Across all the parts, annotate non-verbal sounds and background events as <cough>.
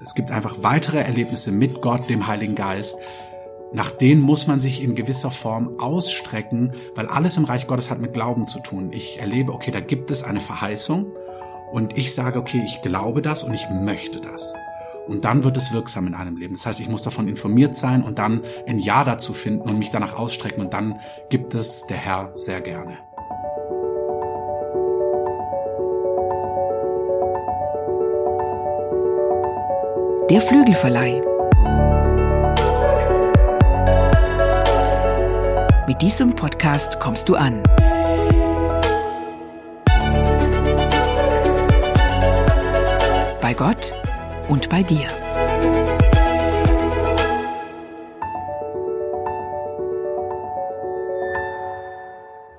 Es gibt einfach weitere Erlebnisse mit Gott, dem Heiligen Geist. Nach denen muss man sich in gewisser Form ausstrecken, weil alles im Reich Gottes hat mit Glauben zu tun. Ich erlebe, okay, da gibt es eine Verheißung und ich sage, okay, ich glaube das und ich möchte das. Und dann wird es wirksam in einem Leben. Das heißt, ich muss davon informiert sein und dann ein Ja dazu finden und mich danach ausstrecken und dann gibt es der Herr sehr gerne. Der Flügelverleih. Mit diesem Podcast kommst du an. Bei Gott und bei dir.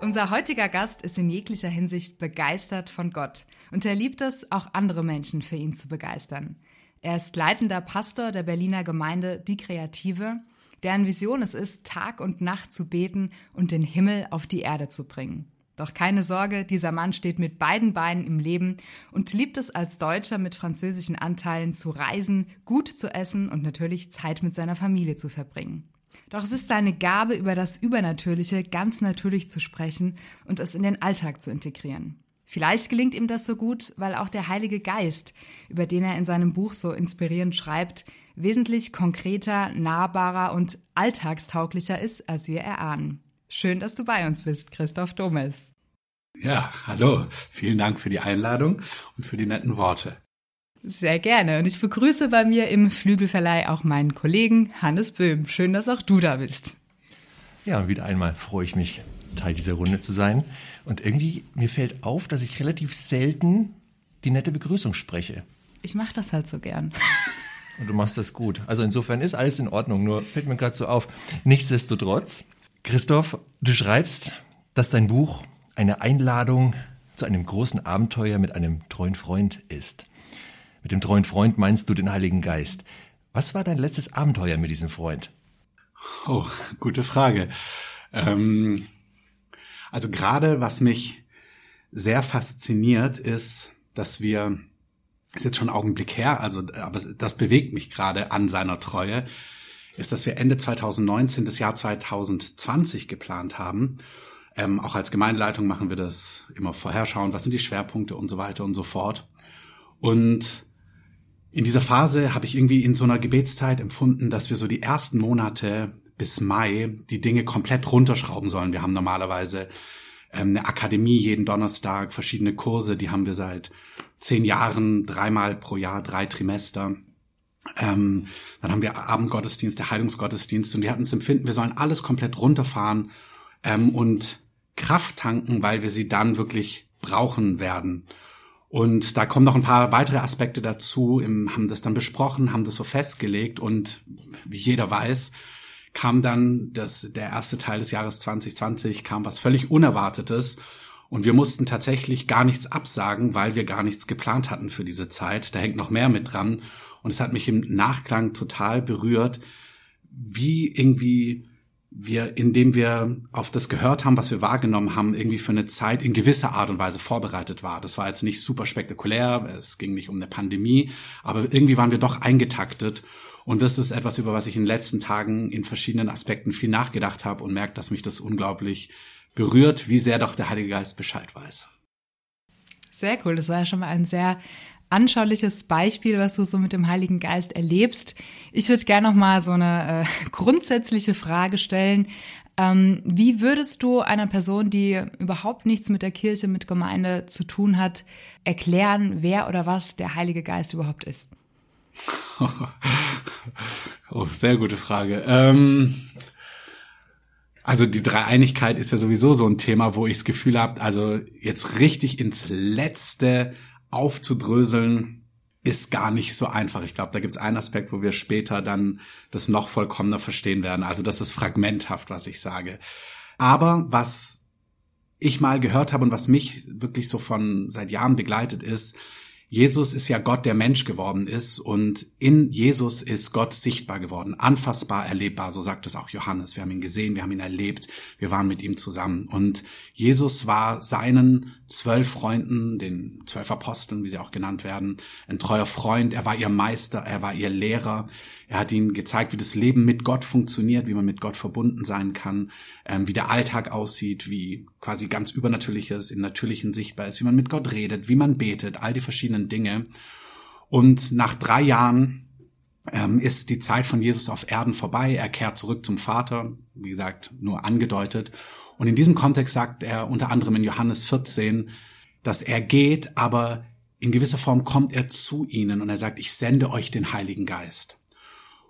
Unser heutiger Gast ist in jeglicher Hinsicht begeistert von Gott und er liebt es, auch andere Menschen für ihn zu begeistern. Er ist leitender Pastor der Berliner Gemeinde Die Kreative, deren Vision es ist, Tag und Nacht zu beten und den Himmel auf die Erde zu bringen. Doch keine Sorge, dieser Mann steht mit beiden Beinen im Leben und liebt es als Deutscher mit französischen Anteilen zu reisen, gut zu essen und natürlich Zeit mit seiner Familie zu verbringen. Doch es ist seine Gabe, über das Übernatürliche ganz natürlich zu sprechen und es in den Alltag zu integrieren. Vielleicht gelingt ihm das so gut, weil auch der Heilige Geist, über den er in seinem Buch so inspirierend schreibt, wesentlich konkreter, nahbarer und alltagstauglicher ist, als wir erahnen. Schön, dass du bei uns bist, Christoph Domes. Ja, hallo. Vielen Dank für die Einladung und für die netten Worte. Sehr gerne. Und ich begrüße bei mir im Flügelverleih auch meinen Kollegen Hannes Böhm. Schön, dass auch du da bist. Ja, und wieder einmal freue ich mich, Teil dieser Runde zu sein. Und irgendwie, mir fällt auf, dass ich relativ selten die nette Begrüßung spreche. Ich mache das halt so gern. Und du machst das gut. Also insofern ist alles in Ordnung, nur fällt mir gerade so auf. Nichtsdestotrotz, Christoph, du schreibst, dass dein Buch eine Einladung zu einem großen Abenteuer mit einem treuen Freund ist. Mit dem treuen Freund meinst du den Heiligen Geist. Was war dein letztes Abenteuer mit diesem Freund? Oh, gute Frage. Ähm, also gerade was mich sehr fasziniert ist, dass wir, ist jetzt schon ein Augenblick her, also aber das bewegt mich gerade an seiner Treue, ist, dass wir Ende 2019 das Jahr 2020 geplant haben. Ähm, auch als Gemeindeleitung machen wir das immer vorherschauen, was sind die Schwerpunkte und so weiter und so fort. Und in dieser Phase habe ich irgendwie in so einer Gebetszeit empfunden, dass wir so die ersten Monate bis Mai die Dinge komplett runterschrauben sollen. Wir haben normalerweise ähm, eine Akademie jeden Donnerstag, verschiedene Kurse, die haben wir seit zehn Jahren, dreimal pro Jahr, drei Trimester. Ähm, dann haben wir Abendgottesdienst, der Heilungsgottesdienst und wir hatten das Empfinden, wir sollen alles komplett runterfahren ähm, und Kraft tanken, weil wir sie dann wirklich brauchen werden. Und da kommen noch ein paar weitere Aspekte dazu, haben das dann besprochen, haben das so festgelegt und wie jeder weiß, kam dann das, der erste Teil des Jahres 2020, kam was völlig Unerwartetes. Und wir mussten tatsächlich gar nichts absagen, weil wir gar nichts geplant hatten für diese Zeit. Da hängt noch mehr mit dran. Und es hat mich im Nachklang total berührt, wie irgendwie wir, indem wir auf das gehört haben, was wir wahrgenommen haben, irgendwie für eine Zeit in gewisser Art und Weise vorbereitet war. Das war jetzt nicht super spektakulär, es ging nicht um eine Pandemie, aber irgendwie waren wir doch eingetaktet und das ist etwas, über was ich in den letzten Tagen in verschiedenen Aspekten viel nachgedacht habe und merke, dass mich das unglaublich berührt, wie sehr doch der Heilige Geist Bescheid weiß. Sehr cool. Das war ja schon mal ein sehr anschauliches Beispiel, was du so mit dem Heiligen Geist erlebst. Ich würde gerne noch mal so eine äh, <laughs> grundsätzliche Frage stellen. Ähm, wie würdest du einer Person, die überhaupt nichts mit der Kirche, mit Gemeinde zu tun hat, erklären, wer oder was der Heilige Geist überhaupt ist? <laughs> oh, sehr gute Frage. Ähm, also die Dreieinigkeit ist ja sowieso so ein Thema, wo ich das Gefühl habe, also jetzt richtig ins Letzte aufzudröseln, ist gar nicht so einfach. Ich glaube, da gibt es einen Aspekt, wo wir später dann das noch vollkommener verstehen werden. Also das ist fragmenthaft, was ich sage. Aber was ich mal gehört habe und was mich wirklich so von seit Jahren begleitet ist, Jesus ist ja Gott, der Mensch geworden ist und in Jesus ist Gott sichtbar geworden, anfassbar, erlebbar, so sagt es auch Johannes. Wir haben ihn gesehen, wir haben ihn erlebt, wir waren mit ihm zusammen. Und Jesus war seinen zwölf Freunden, den zwölf Aposteln, wie sie auch genannt werden, ein treuer Freund, er war ihr Meister, er war ihr Lehrer, er hat ihnen gezeigt, wie das Leben mit Gott funktioniert, wie man mit Gott verbunden sein kann, ähm, wie der Alltag aussieht, wie quasi ganz Übernatürliches im Natürlichen sichtbar ist, wie man mit Gott redet, wie man betet, all die verschiedenen Dinge. Und nach drei Jahren ähm, ist die Zeit von Jesus auf Erden vorbei. Er kehrt zurück zum Vater, wie gesagt, nur angedeutet. Und in diesem Kontext sagt er unter anderem in Johannes 14, dass er geht, aber in gewisser Form kommt er zu ihnen und er sagt, ich sende euch den Heiligen Geist.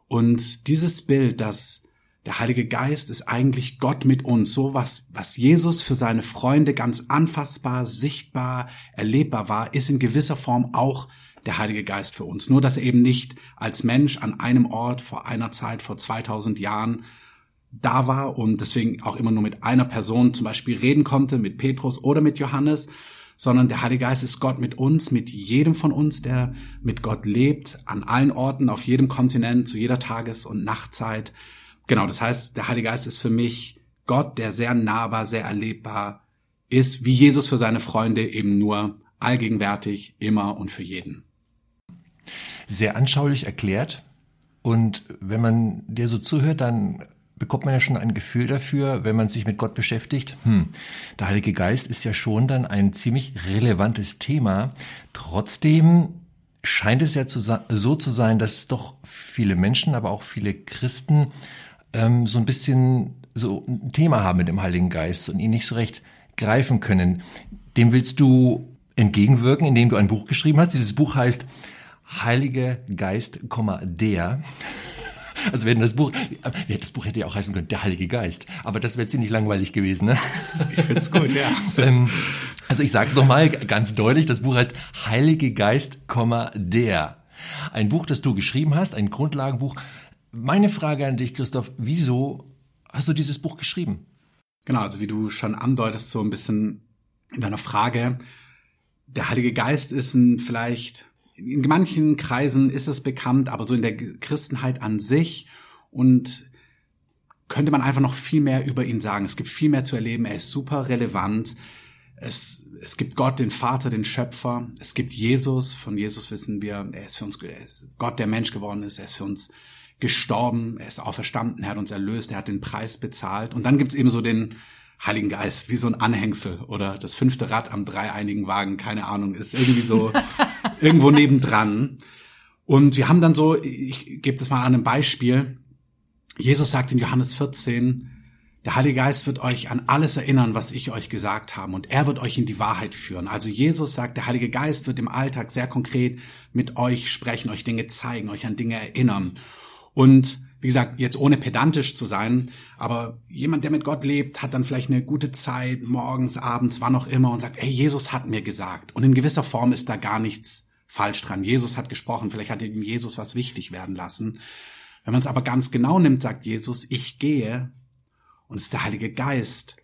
Und dieses Bild, dass der Heilige Geist ist eigentlich Gott mit uns, so was, was Jesus für seine Freunde ganz anfassbar, sichtbar, erlebbar war, ist in gewisser Form auch der Heilige Geist für uns. Nur, dass er eben nicht als Mensch an einem Ort vor einer Zeit, vor 2000 Jahren da war und deswegen auch immer nur mit einer Person zum Beispiel reden konnte, mit Petrus oder mit Johannes, sondern der Heilige Geist ist Gott mit uns, mit jedem von uns, der mit Gott lebt, an allen Orten, auf jedem Kontinent, zu jeder Tages- und Nachtzeit. Genau, das heißt, der Heilige Geist ist für mich Gott, der sehr nahbar, sehr erlebbar ist, wie Jesus für seine Freunde eben nur allgegenwärtig, immer und für jeden. Sehr anschaulich erklärt. Und wenn man dir so zuhört, dann bekommt man ja schon ein Gefühl dafür, wenn man sich mit Gott beschäftigt. Hm, der Heilige Geist ist ja schon dann ein ziemlich relevantes Thema. Trotzdem scheint es ja zu, so zu sein, dass doch viele Menschen, aber auch viele Christen ähm, so ein bisschen so ein Thema haben mit dem Heiligen Geist und ihn nicht so recht greifen können. Dem willst du entgegenwirken, indem du ein Buch geschrieben hast. Dieses Buch heißt Heilige Geist, der. Also wenn das Buch, das Buch hätte ja auch heißen können, der Heilige Geist. Aber das wäre ziemlich langweilig gewesen, ne? Ich find's gut, ja. <laughs> Ähm, also ich sag's nochmal ganz deutlich, das Buch heißt Heilige Geist, der. Ein Buch, das du geschrieben hast, ein Grundlagenbuch, meine Frage an dich, Christoph, wieso hast du dieses Buch geschrieben? Genau, also wie du schon andeutest, so ein bisschen in deiner Frage, der Heilige Geist ist ein vielleicht, in manchen Kreisen ist es bekannt, aber so in der Christenheit an sich und könnte man einfach noch viel mehr über ihn sagen. Es gibt viel mehr zu erleben, er ist super relevant. Es, es gibt Gott, den Vater, den Schöpfer. Es gibt Jesus. Von Jesus wissen wir, er ist für uns, er ist Gott, der Mensch geworden ist. Er ist für uns gestorben, er ist auferstanden, er hat uns erlöst, er hat den Preis bezahlt. Und dann gibt's eben so den Heiligen Geist, wie so ein Anhängsel oder das fünfte Rad am dreieinigen Wagen, keine Ahnung, ist irgendwie so <laughs> irgendwo nebendran. Und wir haben dann so, ich gebe das mal an einem Beispiel. Jesus sagt in Johannes 14, der Heilige Geist wird euch an alles erinnern, was ich euch gesagt habe, und er wird euch in die Wahrheit führen. Also Jesus sagt, der Heilige Geist wird im Alltag sehr konkret mit euch sprechen, euch Dinge zeigen, euch an Dinge erinnern. Und wie gesagt, jetzt ohne pedantisch zu sein, aber jemand, der mit Gott lebt, hat dann vielleicht eine gute Zeit, morgens, abends, wann auch immer und sagt, ey, Jesus hat mir gesagt. Und in gewisser Form ist da gar nichts falsch dran. Jesus hat gesprochen, vielleicht hat ihm Jesus was wichtig werden lassen. Wenn man es aber ganz genau nimmt, sagt Jesus, ich gehe und es ist der Heilige Geist,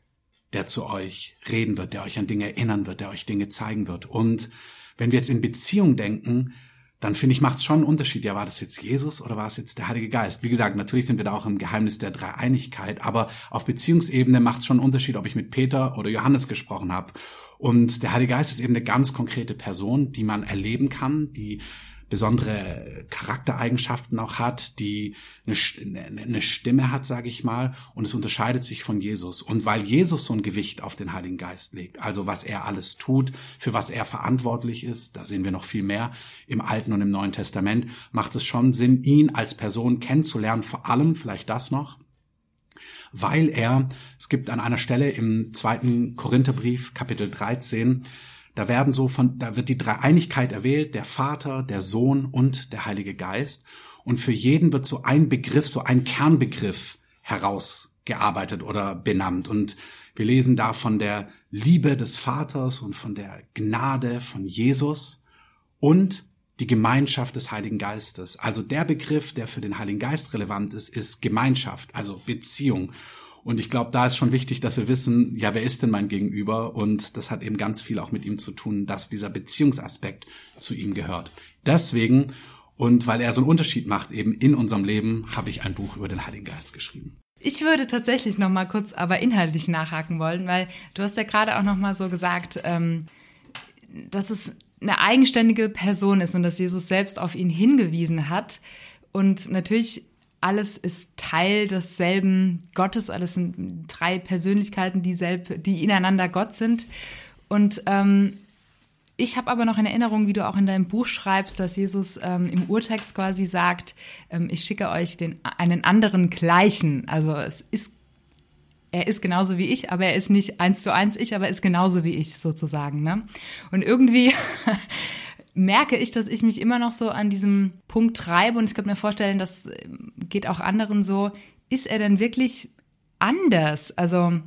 der zu euch reden wird, der euch an Dinge erinnern wird, der euch Dinge zeigen wird. Und wenn wir jetzt in Beziehung denken, dann finde ich, macht es schon einen Unterschied. Ja, war das jetzt Jesus oder war es jetzt der Heilige Geist? Wie gesagt, natürlich sind wir da auch im Geheimnis der Dreieinigkeit, aber auf Beziehungsebene macht es schon einen Unterschied, ob ich mit Peter oder Johannes gesprochen habe. Und der Heilige Geist ist eben eine ganz konkrete Person, die man erleben kann, die besondere Charaktereigenschaften auch hat, die eine, Stimme hat, sage ich mal, und es unterscheidet sich von Jesus. Und weil Jesus so ein Gewicht auf den Heiligen Geist legt, also was er alles tut, für was er verantwortlich ist, da sehen wir noch viel mehr im Alten und im Neuen Testament, macht es schon Sinn, ihn als Person kennenzulernen, vor allem vielleicht das noch, weil er, es gibt an einer Stelle im zweiten Korintherbrief, Kapitel 13, da werden so von, da wird die Dreieinigkeit erwählt, der Vater, der Sohn und der Heilige Geist. Und für jeden wird so ein Begriff, so ein Kernbegriff herausgearbeitet oder benannt. Und wir lesen da von der Liebe des Vaters und von der Gnade von Jesus und die Gemeinschaft des Heiligen Geistes. Also der Begriff, der für den Heiligen Geist relevant ist, ist Gemeinschaft, also Beziehung. Und ich glaube, da ist schon wichtig, dass wir wissen, ja, wer ist denn mein Gegenüber? Und das hat eben ganz viel auch mit ihm zu tun, dass dieser Beziehungsaspekt zu ihm gehört. Deswegen und weil er so einen Unterschied macht eben in unserem Leben, habe ich ein Buch über den Heiligen Geist geschrieben. Ich würde tatsächlich noch mal kurz aber inhaltlich nachhaken wollen, weil du hast ja gerade auch noch mal so gesagt, ähm, dass es eine eigenständige Person ist und dass Jesus selbst auf ihn hingewiesen hat. Und natürlich alles ist Teil desselben Gottes, alles sind drei Persönlichkeiten, die, selb, die ineinander Gott sind. Und ähm, ich habe aber noch in Erinnerung, wie du auch in deinem Buch schreibst, dass Jesus ähm, im Urtext quasi sagt, ähm, ich schicke euch den, einen anderen gleichen. Also es ist, er ist genauso wie ich, aber er ist nicht eins zu eins ich, aber er ist genauso wie ich sozusagen. Ne? Und irgendwie <laughs> merke ich, dass ich mich immer noch so an diesem Punkt treibe und ich könnte mir vorstellen, das ähm, geht auch anderen so. Ist er denn wirklich anders? Also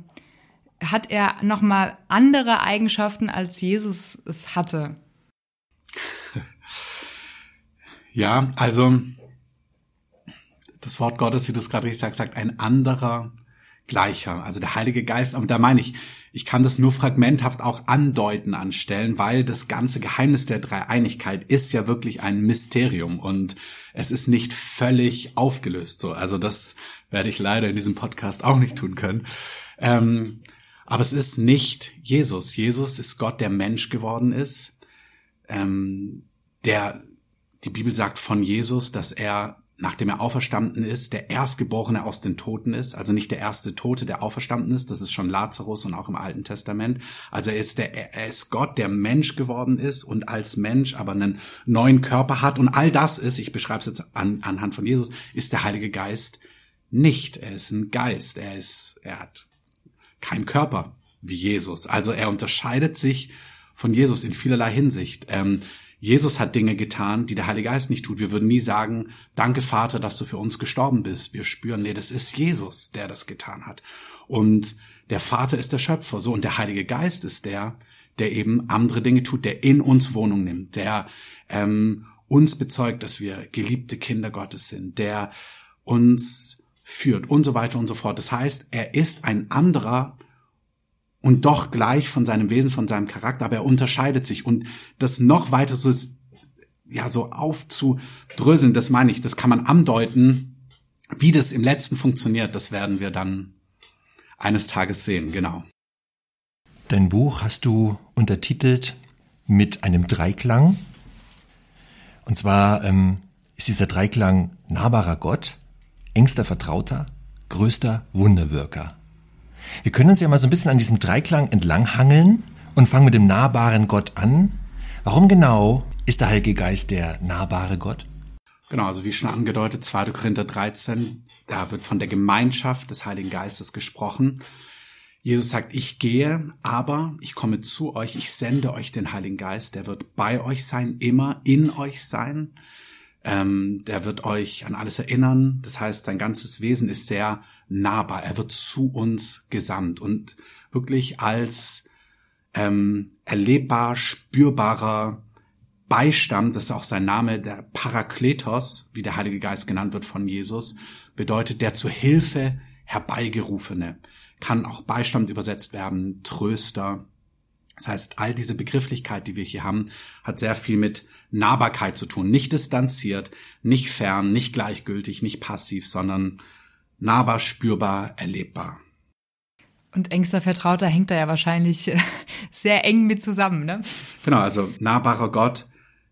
hat er nochmal andere Eigenschaften, als Jesus es hatte? <laughs> Ja, also das Wort Gottes, wie du es gerade richtig sagst, sagt ein anderer gleicher. Also der Heilige Geist, aber da meine ich, ich kann das nur fragmenthaft auch andeuten anstellen, weil das ganze Geheimnis der Dreieinigkeit ist ja wirklich ein Mysterium und es ist nicht völlig aufgelöst so. Also das werde ich leider in diesem Podcast auch nicht tun können. Ähm, aber es ist nicht Jesus. Jesus ist Gott, der Mensch geworden ist, ähm, der die Bibel sagt von Jesus, dass er nachdem er auferstanden ist, der Erstgeborene aus den Toten ist, also nicht der erste Tote, der auferstanden ist, das ist schon Lazarus und auch im Alten Testament. Also er ist der, er ist Gott, der Mensch geworden ist und als Mensch aber einen neuen Körper hat und all das ist, ich beschreibe es jetzt an, anhand von Jesus, ist der Heilige Geist nicht. Er ist ein Geist, er ist, er hat keinen Körper wie Jesus. Also er unterscheidet sich von Jesus in vielerlei Hinsicht. Ähm, Jesus hat Dinge getan, die der Heilige Geist nicht tut. Wir würden nie sagen, danke Vater, dass du für uns gestorben bist. Wir spüren, nee, das ist Jesus, der das getan hat. Und der Vater ist der Schöpfer, so. Und der Heilige Geist ist der, der eben andere Dinge tut, der in uns Wohnung nimmt, der ähm, uns bezeugt, dass wir geliebte Kinder Gottes sind, der uns führt und so weiter und so fort. Das heißt, er ist ein anderer und doch gleich von seinem Wesen, von seinem Charakter, aber er unterscheidet sich und das noch weiter so ja, so aufzudröseln, das meine ich, das kann man andeuten, wie das im letzten funktioniert, das werden wir dann eines Tages sehen, genau. Dein Buch hast du untertitelt mit einem Dreiklang. Und zwar ähm, ist dieser Dreiklang nahbarer Gott, engster Vertrauter, größter Wunderwirker. Wir können uns ja mal so ein bisschen an diesem Dreiklang entlanghangeln und fangen mit dem nahbaren Gott an. Warum genau ist der Heilige Geist der nahbare Gott? Genau, also wie schon angedeutet, 2. Korinther 13, da wird von der Gemeinschaft des Heiligen Geistes gesprochen. Jesus sagt, ich gehe, aber ich komme zu euch, ich sende euch den Heiligen Geist, der wird bei euch sein, immer in euch sein. Ähm, der wird euch an alles erinnern. Das heißt, sein ganzes Wesen ist sehr nahbar. Er wird zu uns gesandt und wirklich als ähm, erlebbar, spürbarer Beistand, das ist auch sein Name, der Parakletos, wie der Heilige Geist genannt wird von Jesus, bedeutet der zur Hilfe herbeigerufene. Kann auch Beistand übersetzt werden, Tröster. Das heißt, all diese Begrifflichkeit, die wir hier haben, hat sehr viel mit Nahbarkeit zu tun. Nicht distanziert, nicht fern, nicht gleichgültig, nicht passiv, sondern nahbar, spürbar, erlebbar. Und engster Vertrauter hängt da ja wahrscheinlich äh, <laughs> sehr eng mit zusammen, ne? Genau, also nahbarer Gott.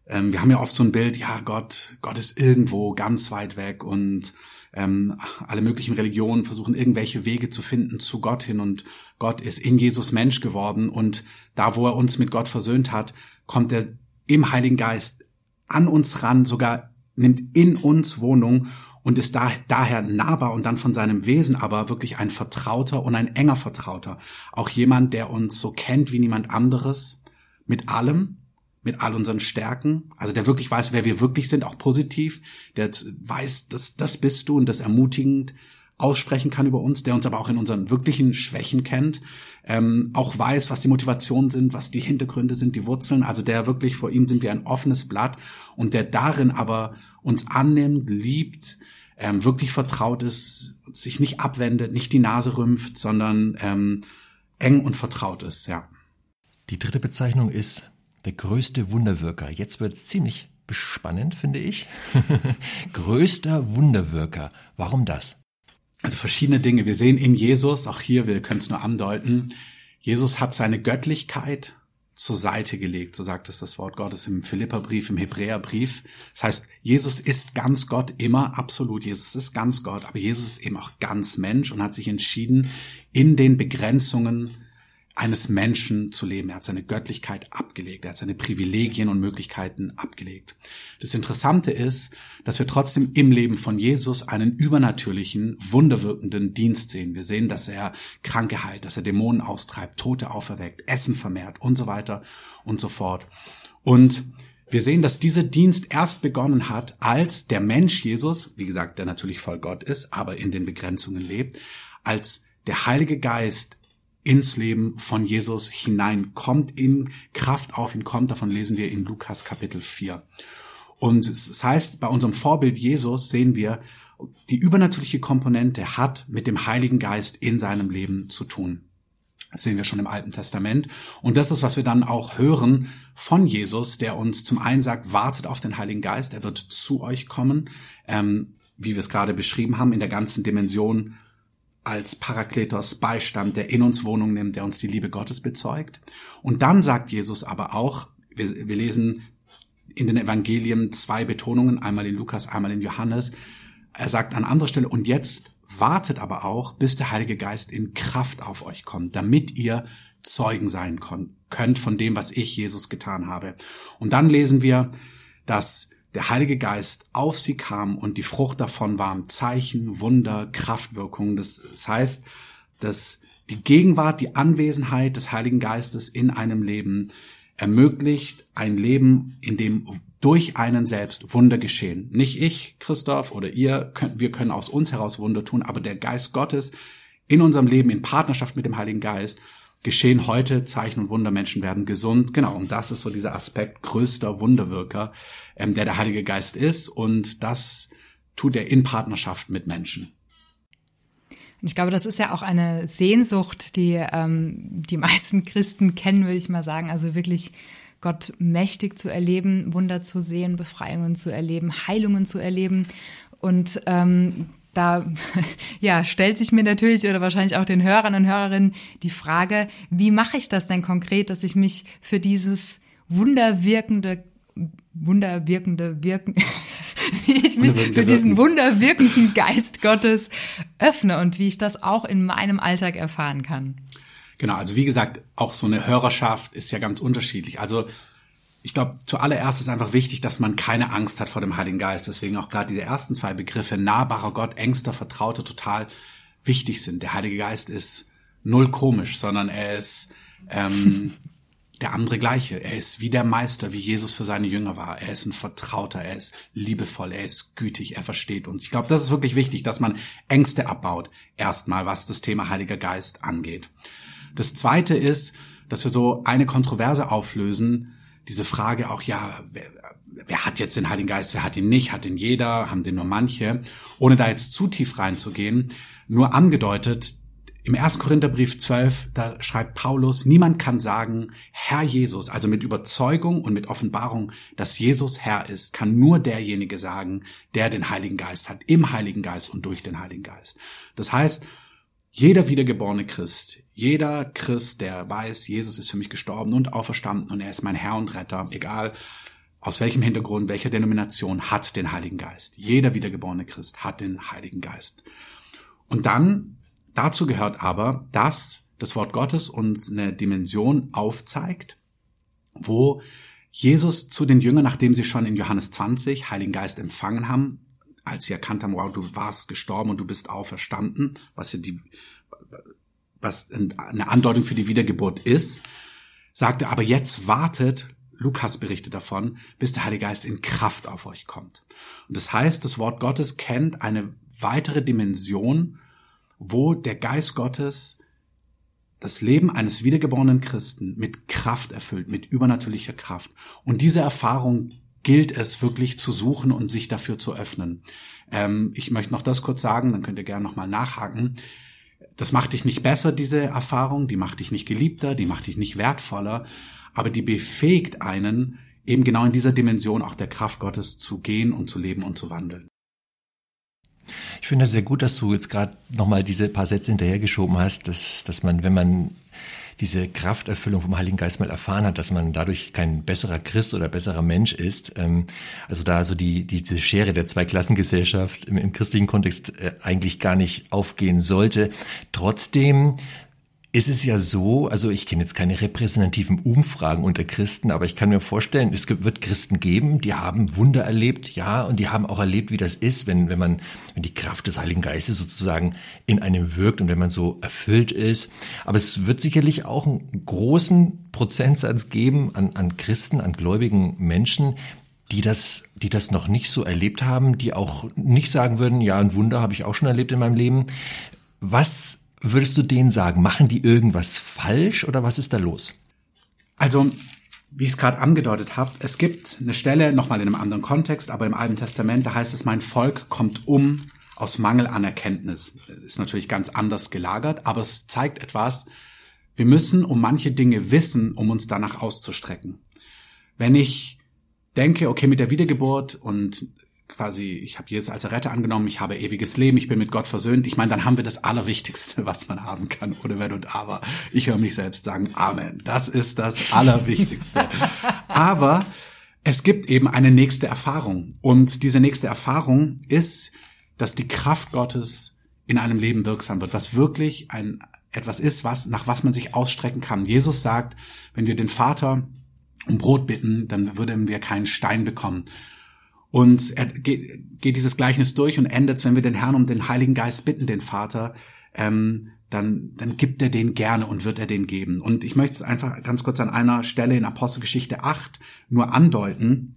Ähm, wir haben ja oft so ein Bild, ja, Gott, Gott ist irgendwo ganz weit weg und ähm, alle möglichen Religionen versuchen irgendwelche Wege zu finden zu Gott hin und Gott ist in Jesus Mensch geworden und da, wo er uns mit Gott versöhnt hat, kommt er im Heiligen Geist an uns ran, sogar nimmt in uns Wohnung und ist da, daher nahbar und dann von seinem Wesen aber wirklich ein Vertrauter und ein enger Vertrauter. Auch jemand, der uns so kennt wie niemand anderes, mit allem, mit all unseren Stärken, also der wirklich weiß, wer wir wirklich sind, auch positiv, der weiß, dass das bist du und das ermutigend aussprechen kann über uns, der uns aber auch in unseren wirklichen Schwächen kennt, ähm, auch weiß, was die Motivationen sind, was die Hintergründe sind, die Wurzeln, also der wirklich vor ihm sind wir ein offenes Blatt. Und der darin aber uns annimmt, liebt, ähm, wirklich vertraut ist, sich nicht abwendet, nicht die Nase rümpft, sondern ähm, eng und vertraut ist, ja. Die dritte Bezeichnung ist der größte Wunderwirker. Jetzt wird es ziemlich spannend, finde ich. <laughs> Größter Wunderwirker. Warum das? Also verschiedene Dinge. Wir sehen in Jesus, auch hier, wir können es nur andeuten, Jesus hat seine Göttlichkeit zur Seite gelegt, so sagt es das Wort Gottes im Philipperbrief, im Hebräerbrief. Das heißt, Jesus ist ganz Gott immer, absolut. Jesus ist ganz Gott, aber Jesus ist eben auch ganz Mensch und hat sich entschieden, in den Begrenzungen eines Menschen zu leben. Er hat seine Göttlichkeit abgelegt, er hat seine Privilegien und Möglichkeiten abgelegt. Das Interessante ist, dass wir trotzdem im Leben von Jesus einen übernatürlichen, wunderwirkenden Dienst sehen. Wir sehen, dass er Kranke heilt, dass er Dämonen austreibt, Tote auferweckt, Essen vermehrt und so weiter und so fort. Und wir sehen, dass dieser Dienst erst begonnen hat, als der Mensch Jesus, wie gesagt, der natürlich voll Gott ist, aber in den Begrenzungen lebt, als der Heilige Geist ins Leben von Jesus hinein, kommt in Kraft auf ihn kommt. Davon lesen wir in Lukas Kapitel 4. Und es heißt, bei unserem Vorbild Jesus sehen wir, die übernatürliche Komponente hat mit dem Heiligen Geist in seinem Leben zu tun. Das sehen wir schon im Alten Testament. Und das ist, was wir dann auch hören von Jesus, der uns zum einen sagt, wartet auf den Heiligen Geist, er wird zu euch kommen, ähm, wie wir es gerade beschrieben haben, in der ganzen Dimension als Parakletos Beistand, der in uns Wohnung nimmt, der uns die Liebe Gottes bezeugt. Und dann sagt Jesus aber auch, wir, wir lesen in den Evangelien zwei Betonungen, einmal in Lukas, einmal in Johannes. Er sagt an anderer Stelle, und jetzt wartet aber auch, bis der Heilige Geist in Kraft auf euch kommt, damit ihr Zeugen sein könnt von dem, was ich, Jesus, getan habe. Und dann lesen wir, dass der Heilige Geist auf sie kam und die Frucht davon waren Zeichen, Wunder, Kraftwirkungen. Das, heißt, dass die Gegenwart, die Anwesenheit des Heiligen Geistes in einem Leben ermöglicht ein Leben, in dem durch einen selbst Wunder geschehen. Nicht ich, Christoph oder ihr, wir können aus uns heraus Wunder tun, aber der Geist Gottes in unserem Leben in Partnerschaft mit dem Heiligen Geist geschehen heute Zeichen und Wunder, Menschen werden gesund. Genau, und das ist so dieser Aspekt größter Wunderwirker, ähm, der der Heilige Geist ist. Und das tut er in Partnerschaft mit Menschen. Ich glaube, das ist ja auch eine Sehnsucht, die ähm, die <laughs> meisten Christen kennen, würde ich mal sagen. Also wirklich Gott mächtig zu erleben, Wunder zu sehen, Befreiungen zu erleben, Heilungen zu erleben. Und ähm, da <laughs> ja, stellt sich mir natürlich oder wahrscheinlich auch den Hörern und Hörerinnen die Frage, wie mache ich das denn konkret, dass ich mich für dieses wunderwirkende wunderwirkende wirken <laughs> wie ich mich für diesen wunderwirkenden Geist Gottes öffne und wie ich das auch in meinem Alltag erfahren kann. Genau, also wie gesagt, auch so eine Hörerschaft ist ja ganz unterschiedlich. Also ich glaube, zuallererst ist einfach wichtig, dass man keine Angst hat vor dem Heiligen Geist, weswegen auch gerade diese ersten zwei Begriffe, nahbarer Gott, engster Vertrauter, total wichtig sind. Der Heilige Geist ist null komisch, sondern er ist ähm, <laughs> der andere gleiche. Er ist wie der Meister, wie Jesus für seine Jünger war. Er ist ein Vertrauter, er ist liebevoll, er ist gütig, er versteht uns. Ich glaube, das ist wirklich wichtig, dass man Ängste abbaut, erstmal, was das Thema Heiliger Geist angeht. Das Zweite ist, dass wir so eine Kontroverse auflösen, diese Frage auch, ja, wer, wer hat jetzt den Heiligen Geist, wer hat ihn nicht, hat ihn jeder, haben den nur manche, ohne da jetzt zu tief reinzugehen, nur angedeutet, im 1. Korintherbrief 12, da schreibt Paulus, niemand kann sagen, Herr Jesus, also mit Überzeugung und mit Offenbarung, dass Jesus Herr ist, kann nur derjenige sagen, der den Heiligen Geist hat, im Heiligen Geist und durch den Heiligen Geist. Das heißt, jeder wiedergeborene Christ, jeder Christ, der weiß, Jesus ist für mich gestorben und auferstanden und er ist mein Herr und Retter, egal aus welchem Hintergrund, welcher Denomination, hat den Heiligen Geist. Jeder wiedergeborene Christ hat den Heiligen Geist. Und dann, dazu gehört aber, dass das Wort Gottes uns eine Dimension aufzeigt, wo Jesus zu den Jüngern, nachdem sie schon in Johannes 20 Heiligen Geist empfangen haben, als sie erkannt haben, wow, du warst gestorben und du bist auferstanden, was ja die, was eine Andeutung für die Wiedergeburt ist, sagte, aber jetzt wartet, Lukas berichtet davon, bis der Heilige Geist in Kraft auf euch kommt. Und das heißt, das Wort Gottes kennt eine weitere Dimension, wo der Geist Gottes das Leben eines wiedergeborenen Christen mit Kraft erfüllt, mit übernatürlicher Kraft. Und diese Erfahrung gilt es wirklich zu suchen und sich dafür zu öffnen. Ähm, ich möchte noch das kurz sagen, dann könnt ihr gerne nochmal nachhaken. Das macht dich nicht besser, diese Erfahrung, die macht dich nicht geliebter, die macht dich nicht wertvoller, aber die befähigt einen, eben genau in dieser Dimension auch der Kraft Gottes zu gehen und zu leben und zu wandeln. Ich finde es sehr gut, dass du jetzt gerade nochmal diese paar Sätze hinterhergeschoben hast, dass, dass man, wenn man diese Krafterfüllung vom Heiligen Geist mal erfahren hat, dass man dadurch kein besserer Christ oder besserer Mensch ist. Ähm, also da so die, die diese Schere der Zweiklassengesellschaft im, im christlichen Kontext äh, eigentlich gar nicht aufgehen sollte. Trotzdem ist es ja so, also ich kenne jetzt keine repräsentativen Umfragen unter Christen, aber ich kann mir vorstellen, es wird Christen geben, die haben Wunder erlebt, ja, und die haben auch erlebt, wie das ist, wenn, wenn man, wenn die Kraft des Heiligen Geistes sozusagen in einem wirkt und wenn man so erfüllt ist. Aber es wird sicherlich auch einen großen Prozentsatz geben an, an Christen, an gläubigen Menschen, die das, die das noch nicht so erlebt haben, die auch nicht sagen würden, ja, ein Wunder habe ich auch schon erlebt in meinem Leben. Was würdest du denen sagen? Machen die irgendwas falsch oder was ist da los? Also, wie ich es gerade angedeutet habe, es gibt eine Stelle, nochmal in einem anderen Kontext, aber im Alten Testament, da heißt es, mein Volk kommt um aus Mangel an Erkenntnis. Ist natürlich ganz anders gelagert, aber es zeigt etwas. Wir müssen um manche Dinge wissen, um uns danach auszustrecken. Wenn ich denke, okay, mit der Wiedergeburt und quasi, ich habe Jesus als Retter angenommen, ich habe ewiges Leben, ich bin mit Gott versöhnt. Ich meine, dann haben wir das Allerwichtigste, was man haben kann, oder wenn und aber. Ich höre mich selbst sagen, Amen. Das ist das Allerwichtigste. <laughs> aber es gibt eben eine nächste Erfahrung. Und diese nächste Erfahrung ist, dass die Kraft Gottes in einem Leben wirksam wird, was wirklich ein, etwas ist, was, nach was man sich ausstrecken kann. Jesus sagt, wenn wir den Vater um Brot bitten, dann würden wir keinen Stein bekommen. Und er geht, geht dieses Gleichnis durch und endet, wenn wir den Herrn um den Heiligen Geist bitten, den Vater, ähm, dann, dann gibt er den gerne und wird er den geben. Und ich möchte es einfach ganz kurz an einer Stelle in Apostelgeschichte 8 nur andeuten.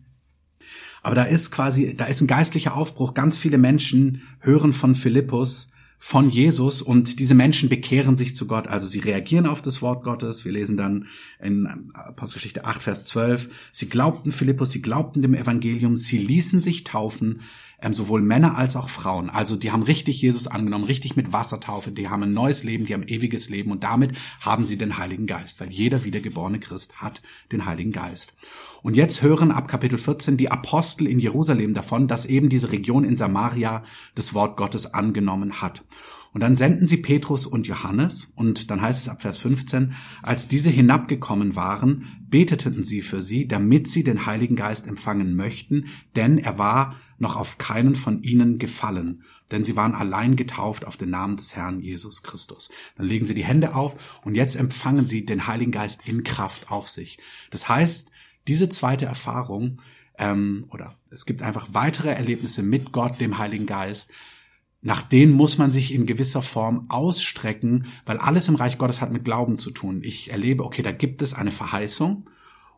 Aber da ist quasi, da ist ein geistlicher Aufbruch. Ganz viele Menschen hören von Philippus, von Jesus und diese Menschen bekehren sich zu Gott. Also sie reagieren auf das Wort Gottes. Wir lesen dann in Apostelgeschichte 8, Vers 12. Sie glaubten Philippus, sie glaubten dem Evangelium, sie ließen sich taufen, ähm, sowohl Männer als auch Frauen. Also die haben richtig Jesus angenommen, richtig mit Wassertaufe, die haben ein neues Leben, die haben ewiges Leben und damit haben sie den Heiligen Geist, weil jeder wiedergeborene Christ hat den Heiligen Geist. Und jetzt hören ab Kapitel 14 die Apostel in Jerusalem davon, dass eben diese Region in Samaria das Wort Gottes angenommen hat. Und dann senden sie Petrus und Johannes, und dann heißt es ab Vers 15, als diese hinabgekommen waren, beteten sie für sie, damit sie den Heiligen Geist empfangen möchten, denn er war noch auf keinen von ihnen gefallen, denn sie waren allein getauft auf den Namen des Herrn Jesus Christus. Dann legen sie die Hände auf und jetzt empfangen sie den Heiligen Geist in Kraft auf sich. Das heißt, diese zweite Erfahrung ähm, oder es gibt einfach weitere Erlebnisse mit Gott, dem Heiligen Geist, nach denen muss man sich in gewisser Form ausstrecken, weil alles im Reich Gottes hat mit Glauben zu tun. Ich erlebe, okay, da gibt es eine Verheißung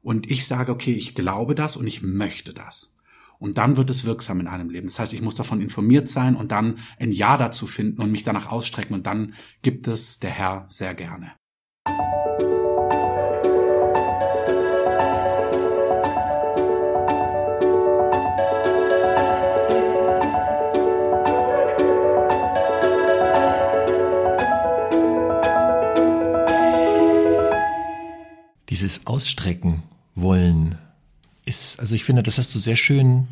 und ich sage, okay, ich glaube das und ich möchte das. Und dann wird es wirksam in einem Leben. Das heißt, ich muss davon informiert sein und dann ein Ja dazu finden und mich danach ausstrecken und dann gibt es der Herr sehr gerne. Dieses Ausstrecken wollen ist, also ich finde, das hast du sehr schön